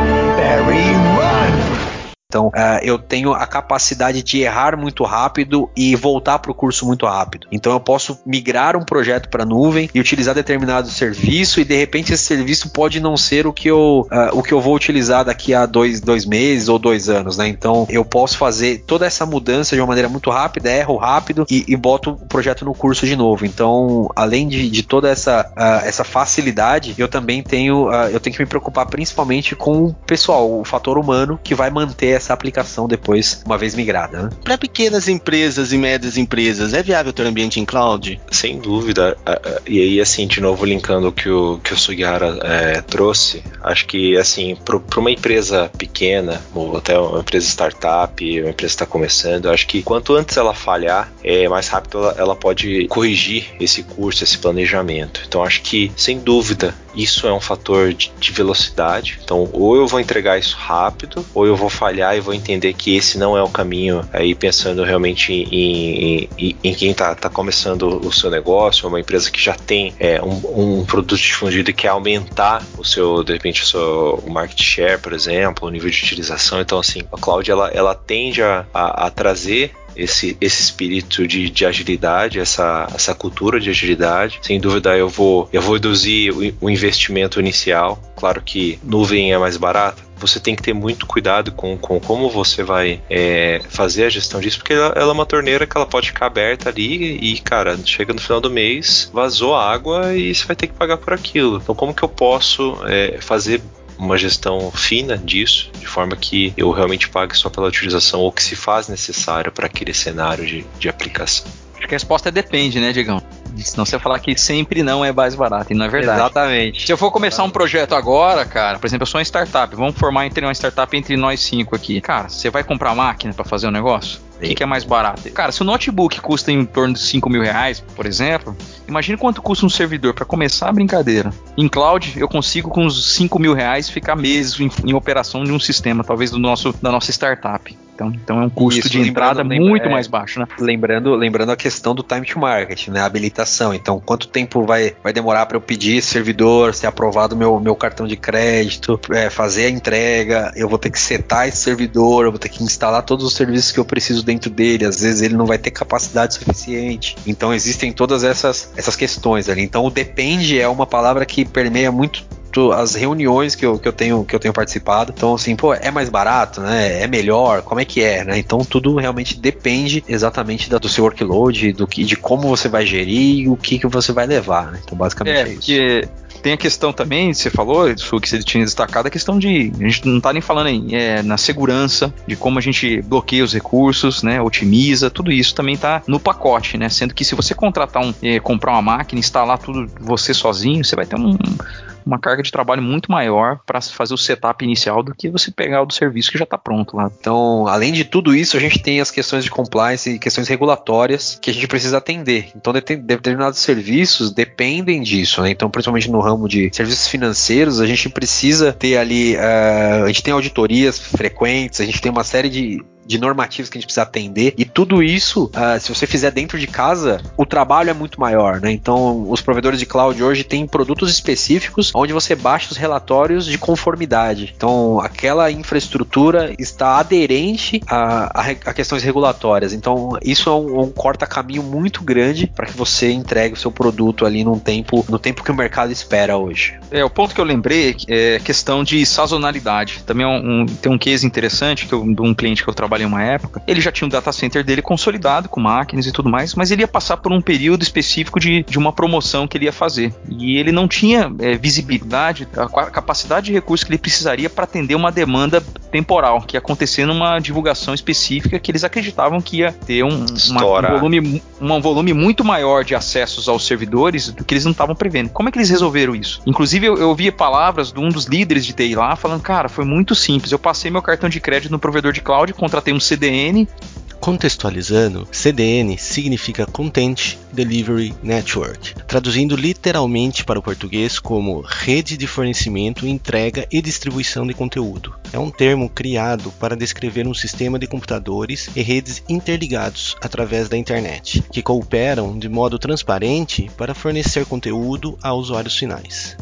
run! Então, uh, eu tenho a capacidade de errar muito rápido e voltar para o curso muito rápido. Então, eu posso migrar um projeto para a nuvem e utilizar determinado serviço e de repente esse serviço pode não ser o que eu, uh, o que eu vou utilizar daqui a dois, dois meses ou dois anos, né? Então, eu posso fazer toda essa mudança de uma maneira muito rápida, erro rápido e, e boto o projeto no curso de novo. Então, além de, de toda essa, uh, essa facilidade, eu também tenho, eu tenho que me preocupar principalmente com o pessoal, o fator humano que vai manter essa aplicação depois, uma vez migrada. Né? Para pequenas empresas e médias empresas, é viável ter um ambiente em cloud? Sem dúvida. E aí, assim, de novo, linkando o que o, que o Sugihara é, trouxe, acho que, assim, para uma empresa pequena, ou até uma empresa startup, uma empresa que está começando, acho que quanto antes ela falhar, é, mais rápido ela, ela pode corrigir esse curso, esse planejamento. Então, acho que, sem dúvida, isso é um fator de, de, velocidade. Então, ou eu vou entregar isso rápido, ou eu vou falhar e vou entender que esse não é o caminho. Aí, pensando realmente em, em, em quem está tá começando o seu negócio, uma empresa que já tem é, um, um, produto difundido e quer aumentar o seu, de repente, o seu market share, por exemplo, o nível de utilização. Então, assim, a cloud ela, ela tende a, a, a trazer esse, esse espírito de, de agilidade, essa, essa cultura de agilidade. Sem dúvida, eu vou, eu vou reduzir o, o investimento inicial. Claro que nuvem é mais barata, você tem que ter muito cuidado com, com como você vai é, fazer a gestão disso, porque ela, ela, é uma torneira que ela pode ficar aberta ali e, cara, chega no final do mês, vazou água e você vai ter que pagar por aquilo. Então, como que eu posso é, fazer uma gestão fina disso, de forma que eu realmente pague só pela utilização ou que se faz necessário para aquele cenário de, de aplicação. Acho que a resposta é depende, né, Diegão? Senão você falar que sempre não é mais barato, e não é verdade. Exatamente. Se eu for começar um projeto agora, cara, por exemplo, eu sou uma startup, vamos formar entre uma startup entre nós cinco aqui. Cara, você vai comprar máquina para fazer o um negócio? O que, que, é mais barato? Cara, se o notebook custa em torno de 5 mil reais, por exemplo, imagine quanto custa um servidor para começar a brincadeira. Em cloud, eu consigo com uns 5 mil reais ficar meses em, em, operação de um sistema, talvez do nosso, da nossa startup. Então, então é um custo Isso, de entrada muito é, mais baixo, né? Lembrando, lembrando a questão do time to market, né? A habilitação. Então, quanto tempo vai, vai demorar para eu pedir esse servidor, ser aprovado meu, meu cartão de crédito, é, fazer a entrega, eu vou ter que setar esse servidor, eu vou ter que instalar todos os serviços que eu preciso dentro dele, às vezes ele não vai ter capacidade suficiente. Então existem todas essas, essas questões ali. Então o depende é uma palavra que permeia muito as reuniões que eu, que eu tenho que eu tenho participado. Então, assim, pô, é mais barato, né? É melhor, como é que é, né? Então tudo realmente depende exatamente da, do seu workload, do que, de como você vai gerir e o que, que você vai levar, né? Então, basicamente é, é isso. Porque tem a questão também, você falou, isso que você tinha destacado, a questão de. A gente não está nem falando aí, é, na segurança, de como a gente bloqueia os recursos, né? Otimiza, tudo isso também está no pacote, né? Sendo que se você contratar um. É, comprar uma máquina, instalar tudo você sozinho, você vai ter um uma carga de trabalho muito maior para fazer o setup inicial do que você pegar o do serviço que já está pronto lá. Então, além de tudo isso, a gente tem as questões de compliance e questões regulatórias que a gente precisa atender. Então, determinados serviços dependem disso, né? Então, principalmente no ramo de serviços financeiros, a gente precisa ter ali, uh, a gente tem auditorias frequentes, a gente tem uma série de de normativos que a gente precisa atender. E tudo isso, uh, se você fizer dentro de casa, o trabalho é muito maior, né? Então, os provedores de cloud hoje têm produtos específicos onde você baixa os relatórios de conformidade. Então, aquela infraestrutura está aderente a, a, a questões regulatórias. Então, isso é um, um corta-caminho muito grande para que você entregue o seu produto ali num tempo, no tempo que o mercado espera hoje. É, o ponto que eu lembrei é questão de sazonalidade. Também é um, um, tem um case interessante que eu, de um cliente que eu trabalho trabalhei uma época, ele já tinha um data center dele consolidado com máquinas e tudo mais, mas ele ia passar por um período específico de, de uma promoção que ele ia fazer. E ele não tinha é, visibilidade, a capacidade de recurso que ele precisaria para atender uma demanda temporal, que ia acontecer numa divulgação específica que eles acreditavam que ia ter um, uma, um, volume, um volume muito maior de acessos aos servidores do que eles não estavam prevendo. Como é que eles resolveram isso? Inclusive, eu, eu ouvi palavras de um dos líderes de TI lá falando: cara, foi muito simples. Eu passei meu cartão de crédito no provedor de cloud, contratei tem um CDN. Contextualizando, CDN significa Content Delivery Network, traduzindo literalmente para o português como rede de fornecimento, entrega e distribuição de conteúdo. É um termo criado para descrever um sistema de computadores e redes interligados através da internet, que cooperam de modo transparente para fornecer conteúdo a usuários finais.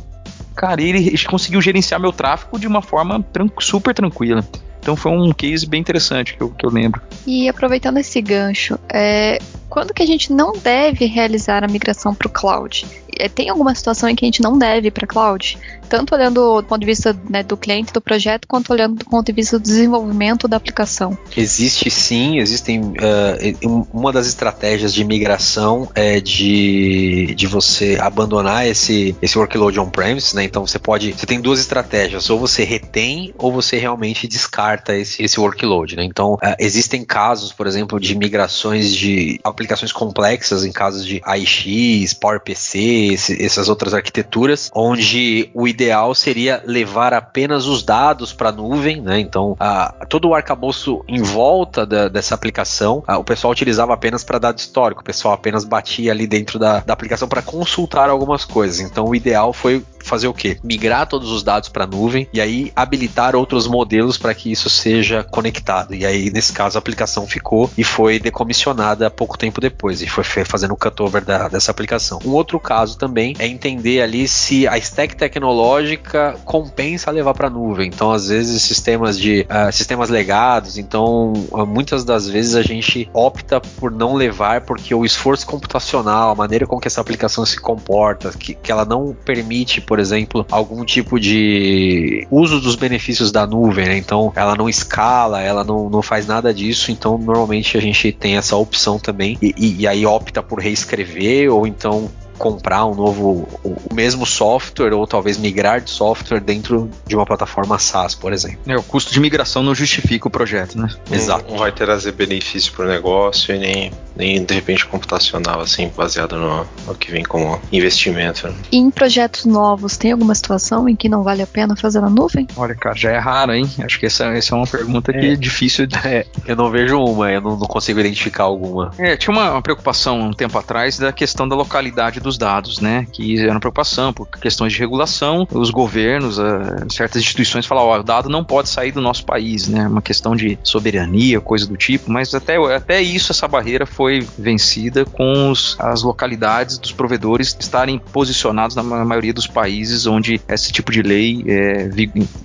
Cara, ele conseguiu gerenciar meu tráfego de uma forma super tranquila. Então foi um case bem interessante que eu, que eu lembro. E aproveitando esse gancho, é, quando que a gente não deve realizar a migração para o cloud? É, tem alguma situação em que a gente não deve para cloud? Tanto olhando do ponto de vista né, do cliente, do projeto, quanto olhando do ponto de vista do desenvolvimento da aplicação. Existe sim, existem. Uh, uma das estratégias de migração é de, de você abandonar esse, esse workload on-premise, né? Então você pode. Você tem duas estratégias, ou você retém ou você realmente descarta esse, esse workload, né? Então uh, existem casos, por exemplo, de migrações de aplicações complexas, em casos de AIX, PowerPC, esse, essas outras arquiteturas, onde o ideal seria levar apenas os dados para a nuvem, né? Então, a, todo o arcabouço em volta da, dessa aplicação, a, o pessoal utilizava apenas para dado histórico, o pessoal apenas batia ali dentro da, da aplicação para consultar algumas coisas. Então, o ideal foi fazer o quê? Migrar todos os dados para a nuvem e aí habilitar outros modelos para que isso seja conectado. E aí, nesse caso, a aplicação ficou e foi decomissionada pouco tempo depois e foi fazendo o cutover da, dessa aplicação. Um outro caso também é entender ali se a stack tecnológica compensa levar para a nuvem. Então, às vezes, sistemas de uh, sistemas legados, então uh, muitas das vezes a gente opta por não levar porque o esforço computacional, a maneira com que essa aplicação se comporta, que, que ela não permite, por exemplo, algum tipo de uso dos benefícios da nuvem, né? Então, ela não escala, ela não, não faz nada disso, então normalmente a gente tem essa opção também e, e, e aí opta por reescrever ou então comprar um novo, o mesmo software ou talvez migrar de software dentro de uma plataforma SaaS, por exemplo. É, o custo de migração não justifica o projeto, né? Exato. Não vai trazer benefício para o negócio e nem, nem de repente computacional, assim, baseado no, no que vem como investimento. Né? E em projetos novos, tem alguma situação em que não vale a pena fazer na nuvem? Olha, cara, já é raro, hein? Acho que essa, essa é uma pergunta que é, é difícil de. É, eu não vejo uma, eu não, não consigo identificar alguma. É, tinha uma, uma, preocupação um tempo atrás da questão da localidade dos dados, né? Que era uma preocupação por questões de regulação. Os governos, uh, certas instituições falavam, ó, o dado não pode sair do nosso país, né? Uma questão de soberania, coisa do tipo, mas até, até isso, essa barreira foi vencida com os, as localidades dos provedores estarem posicionados na maioria dos países onde esse tipo de lei é,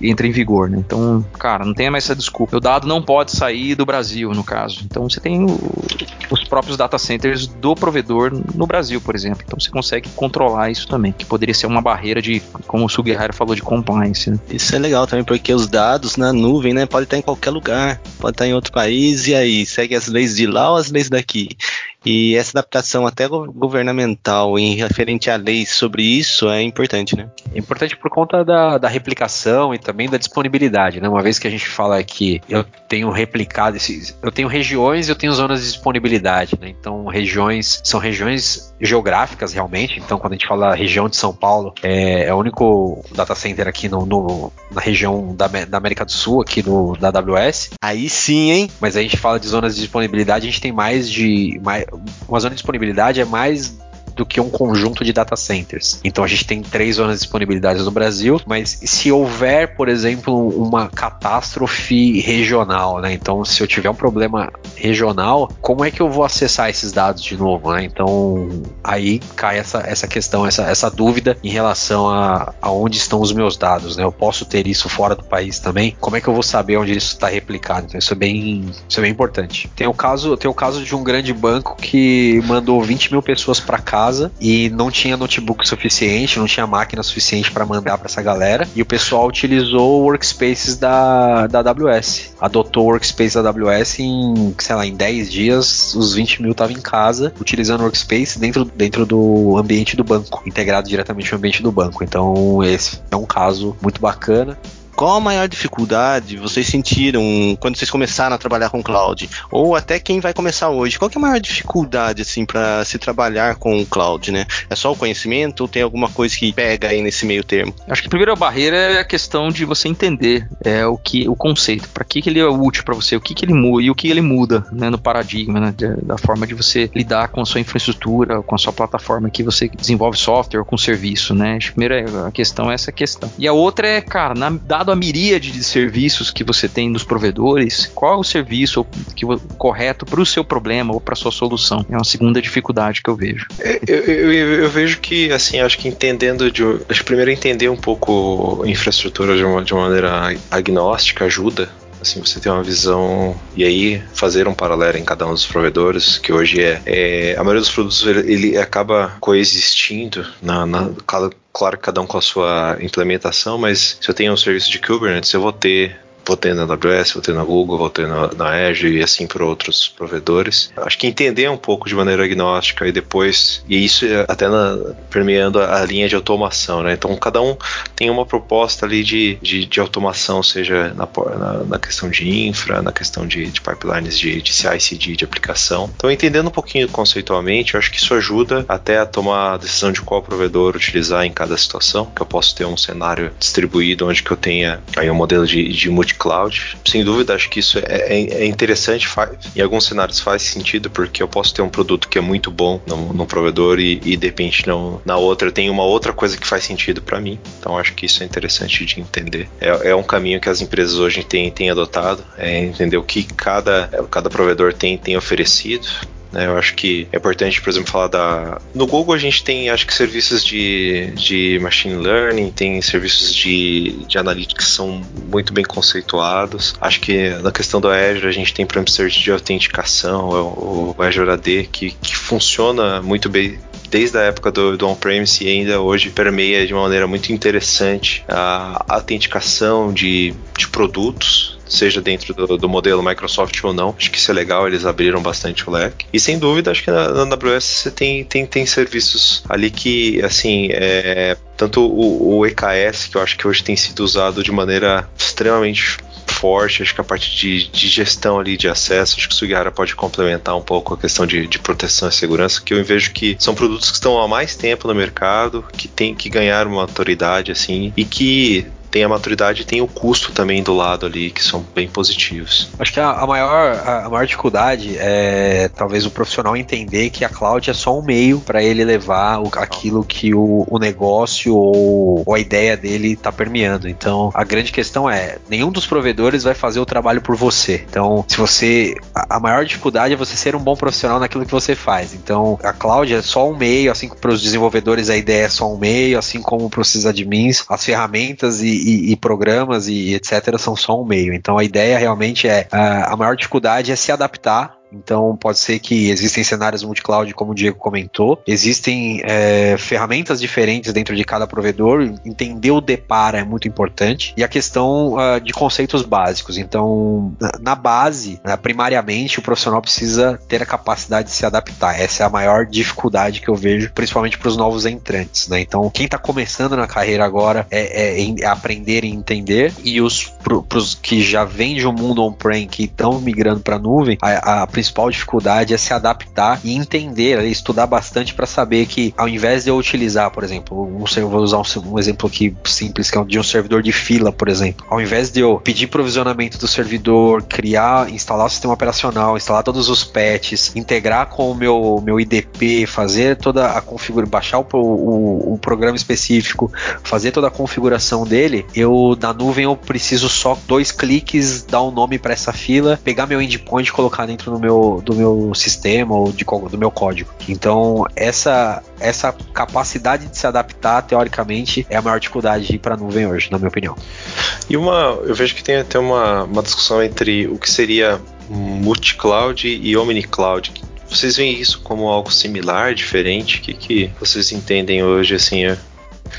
entra em vigor, né? Então, cara, não tenha mais essa desculpa. O dado não pode sair do Brasil, no caso. Então, você tem o, os próprios data centers do provedor no Brasil, por exemplo. Então, você consegue controlar isso também, que poderia ser uma barreira de, como o Suguerra falou, de compliance. Né? Isso é legal também, porque os dados na nuvem, né, pode estar em qualquer lugar, pode estar em outro país, e aí segue as leis de lá ou as leis daqui. E essa adaptação até governamental em referente à lei sobre isso é importante, né? É importante por conta da, da replicação e também da disponibilidade, né? Uma vez que a gente fala que eu tenho replicado esses, eu tenho regiões, eu tenho zonas de disponibilidade, né? Então regiões são regiões geográficas realmente. Então quando a gente fala região de São Paulo, é, é o único data center aqui no, no, na região da, da América do Sul, aqui no, da AWS. Aí sim, hein? Mas a gente fala de zonas de disponibilidade, a gente tem mais de mais, uma zona de disponibilidade é mais do que um conjunto de data centers. Então a gente tem três zonas de disponibilidade no Brasil, mas se houver, por exemplo, uma catástrofe regional, né? Então se eu tiver um problema regional, como é que eu vou acessar esses dados de novo, né? Então aí cai essa, essa questão, essa, essa dúvida em relação a, a onde estão os meus dados, né? Eu posso ter isso fora do país também? Como é que eu vou saber onde isso está replicado? Então isso é bem, isso é bem importante. Tem o caso, tem o caso de um grande banco que mandou 20 mil pessoas para cá casa e não tinha notebook suficiente, não tinha máquina suficiente para mandar para essa galera. E o pessoal utilizou workspaces da, da AWS. Adotou workspace da AWS em, sei lá, em 10 dias, os 20 mil estavam em casa, utilizando workspace dentro, dentro do ambiente do banco, integrado diretamente no ambiente do banco. Então, esse é um caso muito bacana. Qual a maior dificuldade vocês sentiram quando vocês começaram a trabalhar com cloud? Ou até quem vai começar hoje? Qual é a maior dificuldade assim para se trabalhar com o cloud, né? É só o conhecimento ou tem alguma coisa que pega aí nesse meio termo? Acho que a primeira barreira é a questão de você entender é, o que o conceito, para que, que ele é útil para você, o que, que ele muda e o que ele muda né, no paradigma, né, da forma de você lidar com a sua infraestrutura, com a sua plataforma que você desenvolve software ou com serviço, né? A primeira questão é essa questão. E a outra é, cara, na, dado dado a miríade de serviços que você tem dos provedores, qual é o serviço que, correto para o seu problema ou para sua solução? É uma segunda dificuldade que eu vejo. É, eu, eu, eu, vejo que, assim, acho que entendendo de. Acho que primeiro entender um pouco infraestrutura de uma, de uma maneira agnóstica ajuda assim você tem uma visão e aí fazer um paralelo em cada um dos provedores que hoje é, é a maioria dos produtos ele, ele acaba coexistindo na, na cada, claro cada um com a sua implementação, mas se eu tenho um serviço de Kubernetes, eu vou ter vou ter na AWS, vou ter na Google, vou ter na, na Azure e assim por outros provedores. Acho que entender um pouco de maneira agnóstica e depois, e isso é até na, permeando a, a, linha de automação, né? Então cada um tem uma proposta ali de, de, de automação, seja na, na, na, questão de infra, na questão de, de pipelines de, de CI/CD, de aplicação. Então entendendo um pouquinho conceitualmente, acho que isso ajuda até a tomar a decisão de qual provedor utilizar em cada situação, que eu posso ter um cenário distribuído onde que eu tenha aí um modelo de, de multi cloud. Sem dúvida, acho que isso é, é, é interessante. Faz, em alguns cenários faz sentido, porque eu posso ter um produto que é muito bom no provedor e, e, de repente não, na outra tem uma outra coisa que faz sentido para mim. Então acho que isso é interessante de entender. É, é um caminho que as empresas hoje têm, têm adotado, é entender o que cada, cada provedor tem, tem oferecido né? Eu acho que é importante, por exemplo, falar da. No Google a gente tem, acho que, serviços de, de machine learning, tem serviços de, de analytics que são muito bem conceituados. Acho que na questão do Azure a gente tem, por exemplo, serviço de autenticação, o, o Azure AD, que, que funciona muito bem desde a época do, do on-premise e ainda hoje permeia de uma maneira muito interessante a autenticação de, de produtos seja dentro do, do, modelo Microsoft ou não. Acho que isso é legal, eles abriram bastante o leque. E sem dúvida, acho que na, na AWS você tem, tem, tem serviços ali que, assim, é, tanto o, o EKS, que eu acho que hoje tem sido usado de maneira extremamente forte, acho que a parte de, de gestão ali de acesso, acho que o Sugihara pode complementar um pouco a questão de, de proteção e segurança, que eu vejo que são produtos que estão há mais tempo no mercado, que tem que ganhar uma autoridade assim e que tem a maturidade e tem o custo também do lado ali, que são bem positivos. Acho que a, a maior, a, maior dificuldade é talvez o profissional entender que a cloud é só um meio para ele levar o, aquilo que o, o negócio ou, ou, a ideia dele está permeando. Então, a grande questão é: nenhum dos provedores vai fazer o trabalho por você. Então, se você. A, a maior dificuldade é você ser um bom profissional naquilo que você faz. Então, a cloud é só um meio, assim para os desenvolvedores a ideia é só um meio, assim como para os admins, as ferramentas e, e, e, programas e etc. são só um meio. Então a ideia realmente é a maior dificuldade é se adaptar então pode ser que existem cenários multi-cloud, como o Diego comentou, existem é, ferramentas diferentes dentro de cada provedor. Entender o depara é muito importante e a questão uh, de conceitos básicos. Então, na, na base, uh, primariamente, o profissional precisa ter a capacidade de se adaptar. Essa é a maior dificuldade que eu vejo, principalmente para os novos entrantes. Né? Então, quem está começando na carreira agora é, é, é aprender e entender, e os para os que já vêm de um mundo on-prem que estão migrando para a nuvem, a, a principal dificuldade é se adaptar e entender, né, estudar bastante para saber que ao invés de eu utilizar, por exemplo, eu vou usar um, um, exemplo aqui simples, que é de um servidor de fila, por exemplo. Ao invés de eu pedir provisionamento do servidor, criar, instalar o sistema operacional, instalar todos os patches, integrar com o meu, meu IDP, fazer toda a configuração, baixar o, o, o programa específico, fazer toda a configuração dele, eu na nuvem eu preciso só dois cliques, dar um nome para essa fila, pegar meu endpoint colocar dentro do meu, do meu sistema ou de, do meu código. Então, essa, essa capacidade de se adaptar, teoricamente, é a maior dificuldade para a nuvem hoje, na minha opinião. E uma, eu vejo que tem até uma, uma discussão entre o que seria multi-cloud e omni-cloud. Vocês veem isso como algo similar, diferente? O que, que vocês entendem hoje, assim? É?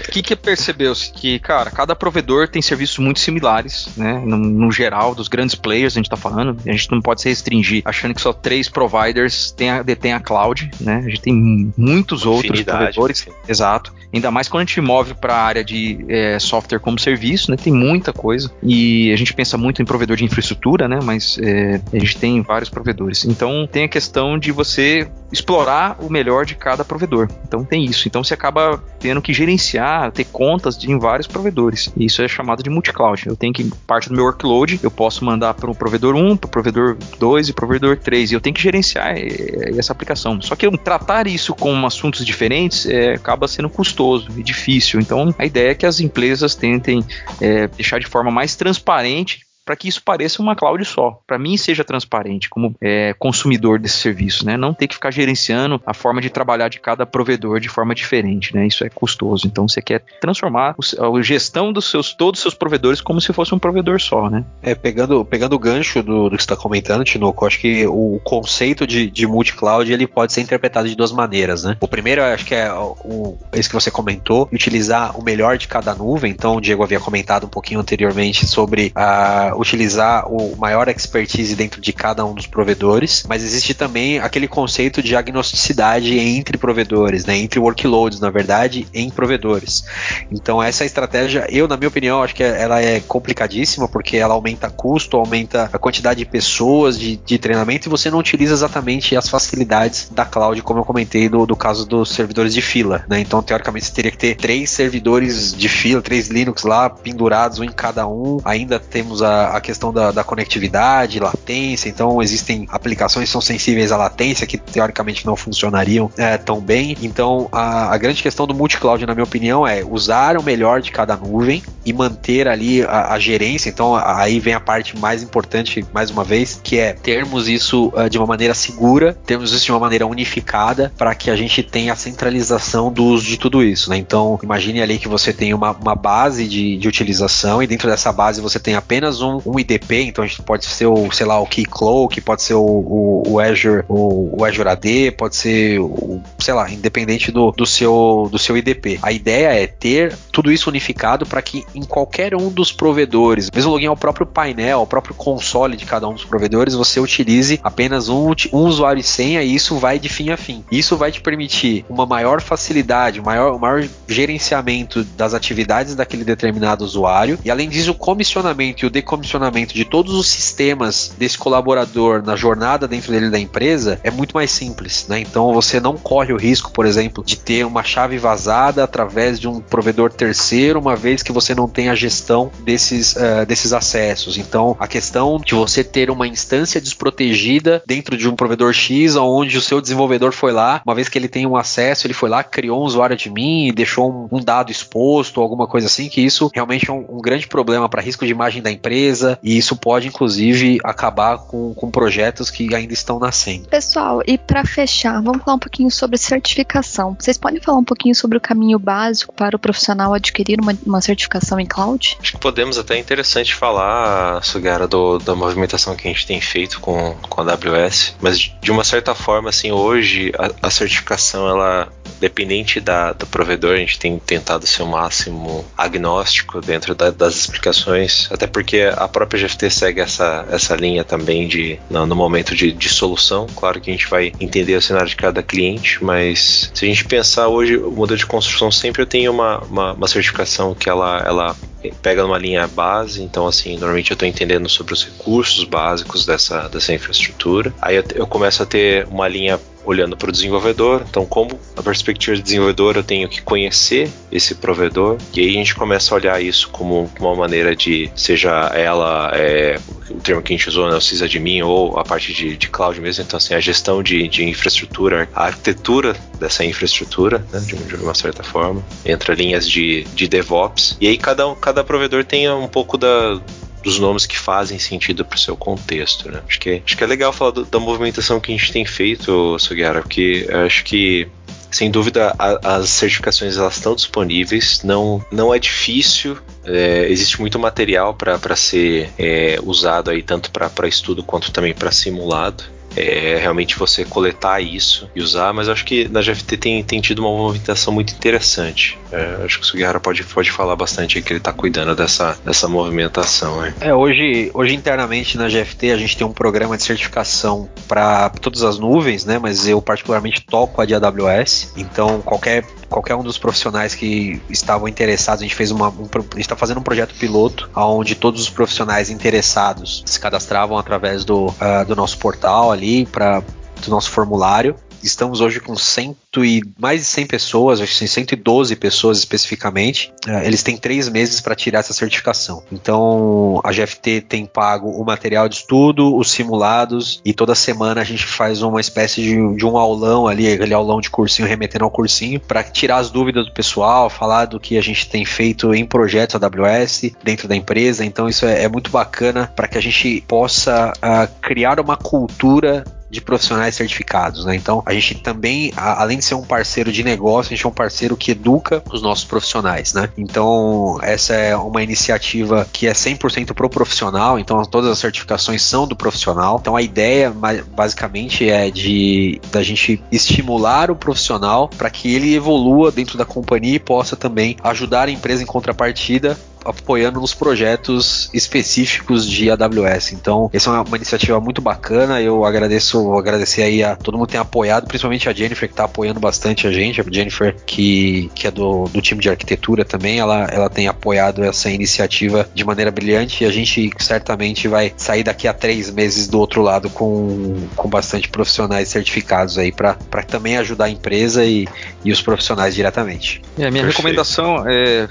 O que, que percebeu-se? Que, cara, cada provedor tem serviços muito similares, né? No, no, geral, dos grandes players a gente tá falando. A gente não pode se restringir achando que só três providers detêm a cloud, né? A gente tem muitos outros provedores. Exato. Ainda mais quando a gente move para a área de é, software como serviço, né? Tem muita coisa. E a gente pensa muito em provedor de infraestrutura, né? Mas é, a gente tem vários provedores. Então tem a questão de você explorar o melhor de cada provedor. Então tem isso. Então você acaba tendo que gerenciar, ter contas de, em vários provedores. Isso é chamado de multi-cloud. Eu tenho que, parte do meu workload, eu posso mandar para o provedor 1, para o provedor 2 e provedor 3. E eu tenho que gerenciar é, essa aplicação. Só que tratar isso com assuntos diferentes é, acaba sendo custoso e difícil. Então a ideia é que as empresas tentem é, deixar de forma mais transparente para que isso pareça uma cloud só. Para mim seja transparente como é, consumidor desse serviço, né? Não ter que ficar gerenciando a forma de trabalhar de cada provedor de forma diferente, né? Isso é custoso. Então você quer transformar a gestão dos seus todos os seus provedores como se fosse um provedor só, né? É pegando pegando o gancho do, do que está comentando, Tinoco, acho que o conceito de, de multi-cloud ele pode ser interpretado de duas maneiras, né? O primeiro, acho que é o, esse que você comentou, utilizar o melhor de cada nuvem. Então o Diego havia comentado um pouquinho anteriormente sobre a utilizar o maior expertise dentro de cada um dos provedores, mas existe também aquele conceito de agnosticidade entre provedores, né, entre workloads, na verdade, em provedores. Então essa estratégia, eu na minha opinião, acho que ela é complicadíssima porque ela aumenta custo, aumenta a quantidade de pessoas, de, de treinamento e você não utiliza exatamente as facilidades da cloud, como eu comentei do, do caso dos servidores de fila, né? Então teoricamente você teria que ter três servidores de fila, três Linux lá pendurados um em cada um. Ainda temos a a, questão da, da, conectividade, latência, então existem aplicações que são sensíveis à latência que teoricamente não funcionariam é, tão bem. Então a, a grande questão do multi-cloud, na minha opinião, é usar o melhor de cada nuvem e manter ali a, a gerência. Então aí vem a parte mais importante, mais uma vez, que é termos isso uh, de uma maneira segura, termos isso de uma maneira unificada para que a gente tenha a centralização do uso de tudo isso. Né? Então imagine ali que você tem uma, uma base de, de utilização e dentro dessa base você tem apenas um um, IDP, então a gente pode ser o, sei lá, o Keycloak, pode ser o, o, o Azure, o, o, Azure AD, pode ser o, sei lá, independente do, do, seu, do seu IDP. A ideia é ter tudo isso unificado para que em qualquer um dos provedores, mesmo login ao próprio painel, ao próprio console de cada um dos provedores, você utilize apenas um, um usuário e senha e isso vai de fim a fim. Isso vai te permitir uma maior facilidade, maior, maior gerenciamento das atividades daquele determinado usuário e além disso o comissionamento e o decomissionamento de todos os sistemas desse colaborador na jornada dentro dele da empresa é muito mais simples, né? Então você não corre o risco, por exemplo, de ter uma chave vazada através de um provedor terceiro, uma vez que você não tem a gestão desses, uh, desses acessos. Então a questão de você ter uma instância desprotegida dentro de um provedor X, onde o seu desenvolvedor foi lá, uma vez que ele tem um acesso, ele foi lá, criou um usuário de mim e deixou um, um dado exposto, alguma coisa assim, que isso realmente é um, um grande problema para risco de imagem da empresa e isso pode inclusive acabar com, com projetos que ainda estão nascendo. Pessoal, e para fechar, vamos falar um pouquinho sobre certificação. Vocês podem falar um pouquinho sobre o caminho básico para o profissional adquirir uma, uma certificação em cloud? Acho que podemos até é interessante falar, Sugara, do, da movimentação que a gente tem feito com, com a AWS, mas de uma certa forma, assim, hoje a, a certificação, ela, dependente da, do provedor, a gente tem tentado ser o máximo agnóstico dentro da, das explicações, até porque a própria GFT segue essa, essa linha também de, no, no momento de, de solução, claro que a gente vai entender o cenário de cada cliente, mas se a gente pensar hoje, o modelo de construção sempre tem uma, uma, uma certificação que ela, ela pega numa linha base, então assim, normalmente eu estou entendendo sobre os recursos básicos dessa, dessa infraestrutura. Aí eu, eu começo a ter uma linha olhando para o desenvolvedor. Então, como a perspectiva de desenvolvedor, eu tenho que conhecer esse provedor. E aí a gente começa a olhar isso como uma maneira de, seja ela é, o termo que a gente usou, né, o sysadmin, ou a parte de, de cloud mesmo. Então, assim, a gestão de, de infraestrutura, a arquitetura dessa infraestrutura, né, de, de, uma certa forma. Entra linhas de, de DevOps. E aí cada, cada provedor tem um pouco da dos nomes que fazem sentido para o seu contexto, né? Acho que, acho que é legal falar do, da movimentação que a gente tem feito, Sugara, porque acho que sem dúvida a, as certificações elas estão disponíveis não não é difícil é, existe muito material para ser é, usado aí tanto para estudo quanto também para simulado é realmente você coletar isso e usar, mas acho que na GFT tem, tem tido uma movimentação muito interessante. É, acho que o Sugihara pode, pode falar bastante que ele está cuidando dessa, dessa movimentação. É. hoje, hoje internamente na GFT a gente tem um programa de certificação para todas as nuvens, né? Mas eu particularmente toco a de AWS, então qualquer qualquer um dos profissionais que estavam interessados, a gente fez uma, um, está fazendo um projeto piloto, onde todos os profissionais interessados se cadastravam através do, uh, do nosso portal ali para do nosso formulário Estamos hoje com cento e, mais de 100 pessoas, acho que 112 pessoas especificamente. É, eles têm três meses para tirar essa certificação. Então a GFT tem pago o material de estudo, os simulados e toda semana a gente faz uma espécie de, de um aulão ali, aquele aulão de cursinho remetendo ao cursinho, para tirar as dúvidas do pessoal, falar do que a gente tem feito em projetos AWS dentro da empresa. Então isso é, é muito bacana para que a gente possa uh, criar uma cultura de profissionais certificados, né? Então, a gente também, a, além de ser um parceiro de negócio, a gente é um parceiro que educa os nossos profissionais, né? Então, essa é uma iniciativa que é 100% pro profissional, então todas as certificações são do profissional. Então, a ideia basicamente é de da gente estimular o profissional para que ele evolua dentro da companhia e possa também ajudar a empresa em contrapartida apoiando nos projetos específicos de AWS. Então, essa é uma, iniciativa muito bacana. Eu agradeço, vou agradecer aí a todo mundo que tem apoiado, principalmente a Jennifer, que está apoiando bastante a gente. A Jennifer, que, que é do, do time de arquitetura também, ela, ela tem apoiado essa iniciativa de maneira brilhante e a gente certamente vai sair daqui a três meses do outro lado com, com bastante profissionais certificados aí para também ajudar a empresa e, e os profissionais diretamente. É, a minha Perfeito. recomendação é,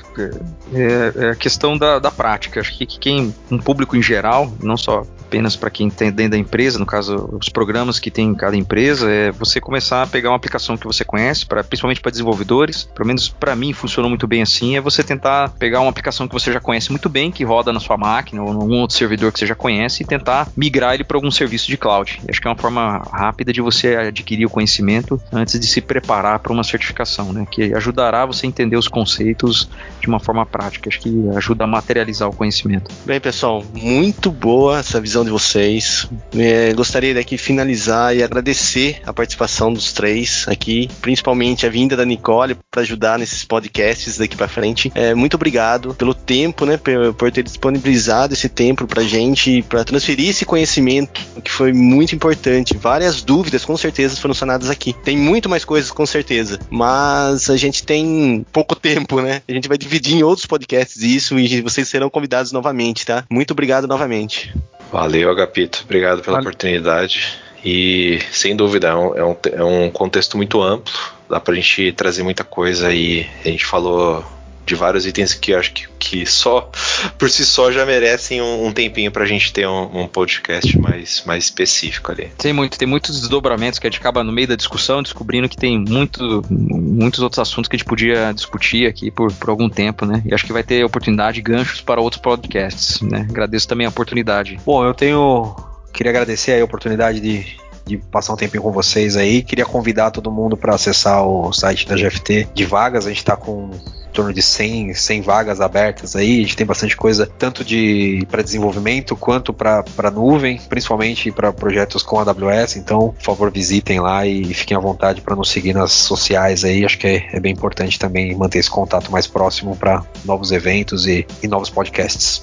é, é questão da, da prática. Acho que quem, um público em geral, não só apenas para quem tem dentro da empresa, no caso, os programas que tem em cada empresa, é você começar a pegar uma aplicação que você conhece, pra, principalmente para desenvolvedores, pelo menos para mim funcionou muito bem assim, é você tentar pegar uma aplicação que você já conhece muito bem, que roda na sua máquina ou em algum outro servidor que você já conhece e tentar migrar ele para algum serviço de cloud. Acho que é uma forma rápida de você adquirir o conhecimento antes de se preparar para uma certificação, né? Que ajudará você a entender os conceitos de uma forma prática. Acho que ajuda a materializar o conhecimento. Bem, pessoal, muito boa essa visão de vocês. É, gostaria daqui finalizar e agradecer a participação dos três aqui, principalmente a vinda da Nicole para ajudar nesses podcasts daqui para frente. É, muito obrigado pelo tempo, né, por, por ter disponibilizado esse tempo para gente, para transferir esse conhecimento que foi muito importante. Várias dúvidas, com certeza, foram sanadas aqui. Tem muito mais coisas, com certeza, mas a gente tem pouco tempo, né? A gente vai dividir em outros podcasts isso e vocês serão convidados novamente, tá? Muito obrigado novamente. Valeu, Agapito. Obrigado pela Valeu. oportunidade. E sem dúvida, é um, é um, é um contexto muito amplo, dá pra gente trazer muita coisa e a gente falou de vários itens que eu acho que, que só por si só já merecem um, um tempinho pra gente ter um, um, podcast mais, mais específico ali. Tem muito, tem muitos desdobramentos que a gente acaba no meio da discussão descobrindo que tem muito, muitos outros assuntos que a gente podia discutir aqui por, por algum tempo, né? E acho que vai ter oportunidade, ganchos para outros podcasts, né? Agradeço também a oportunidade. Bom, eu tenho. Queria agradecer a oportunidade de, de passar um tempinho com vocês aí. Queria convidar todo mundo para acessar o site da GFT de vagas. A gente está com torno de 100, 100 vagas abertas aí. A gente tem bastante coisa, tanto de para desenvolvimento quanto para nuvem, principalmente para projetos com AWS. Então, por favor, visitem lá e fiquem à vontade para nos seguir nas sociais aí. Acho que é, é bem importante também manter esse contato mais próximo para novos eventos e, e novos podcasts.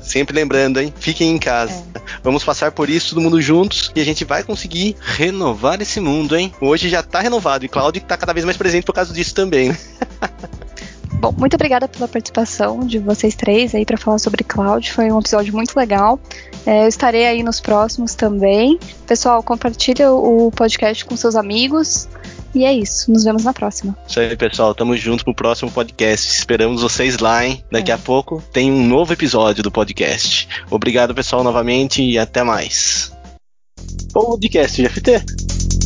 Sempre lembrando, hein? Fiquem em casa. É. Vamos passar por isso todo mundo juntos e a gente vai conseguir renovar esse mundo, hein? Hoje já tá renovado e Cláudio tá cada vez mais presente por causa disso também, né? Bom, muito obrigada pela participação de vocês três aí para falar sobre cloud. Foi um episódio muito legal. É, eu estarei aí nos próximos também. Pessoal, compartilha o podcast com seus amigos. E é isso. Nos vemos na próxima. Isso aí, pessoal. Tamo junto pro próximo podcast. Esperamos vocês lá, hein? Daqui é. a pouco tem um novo episódio do podcast. Obrigado, pessoal, novamente e até mais. Podcast GFT.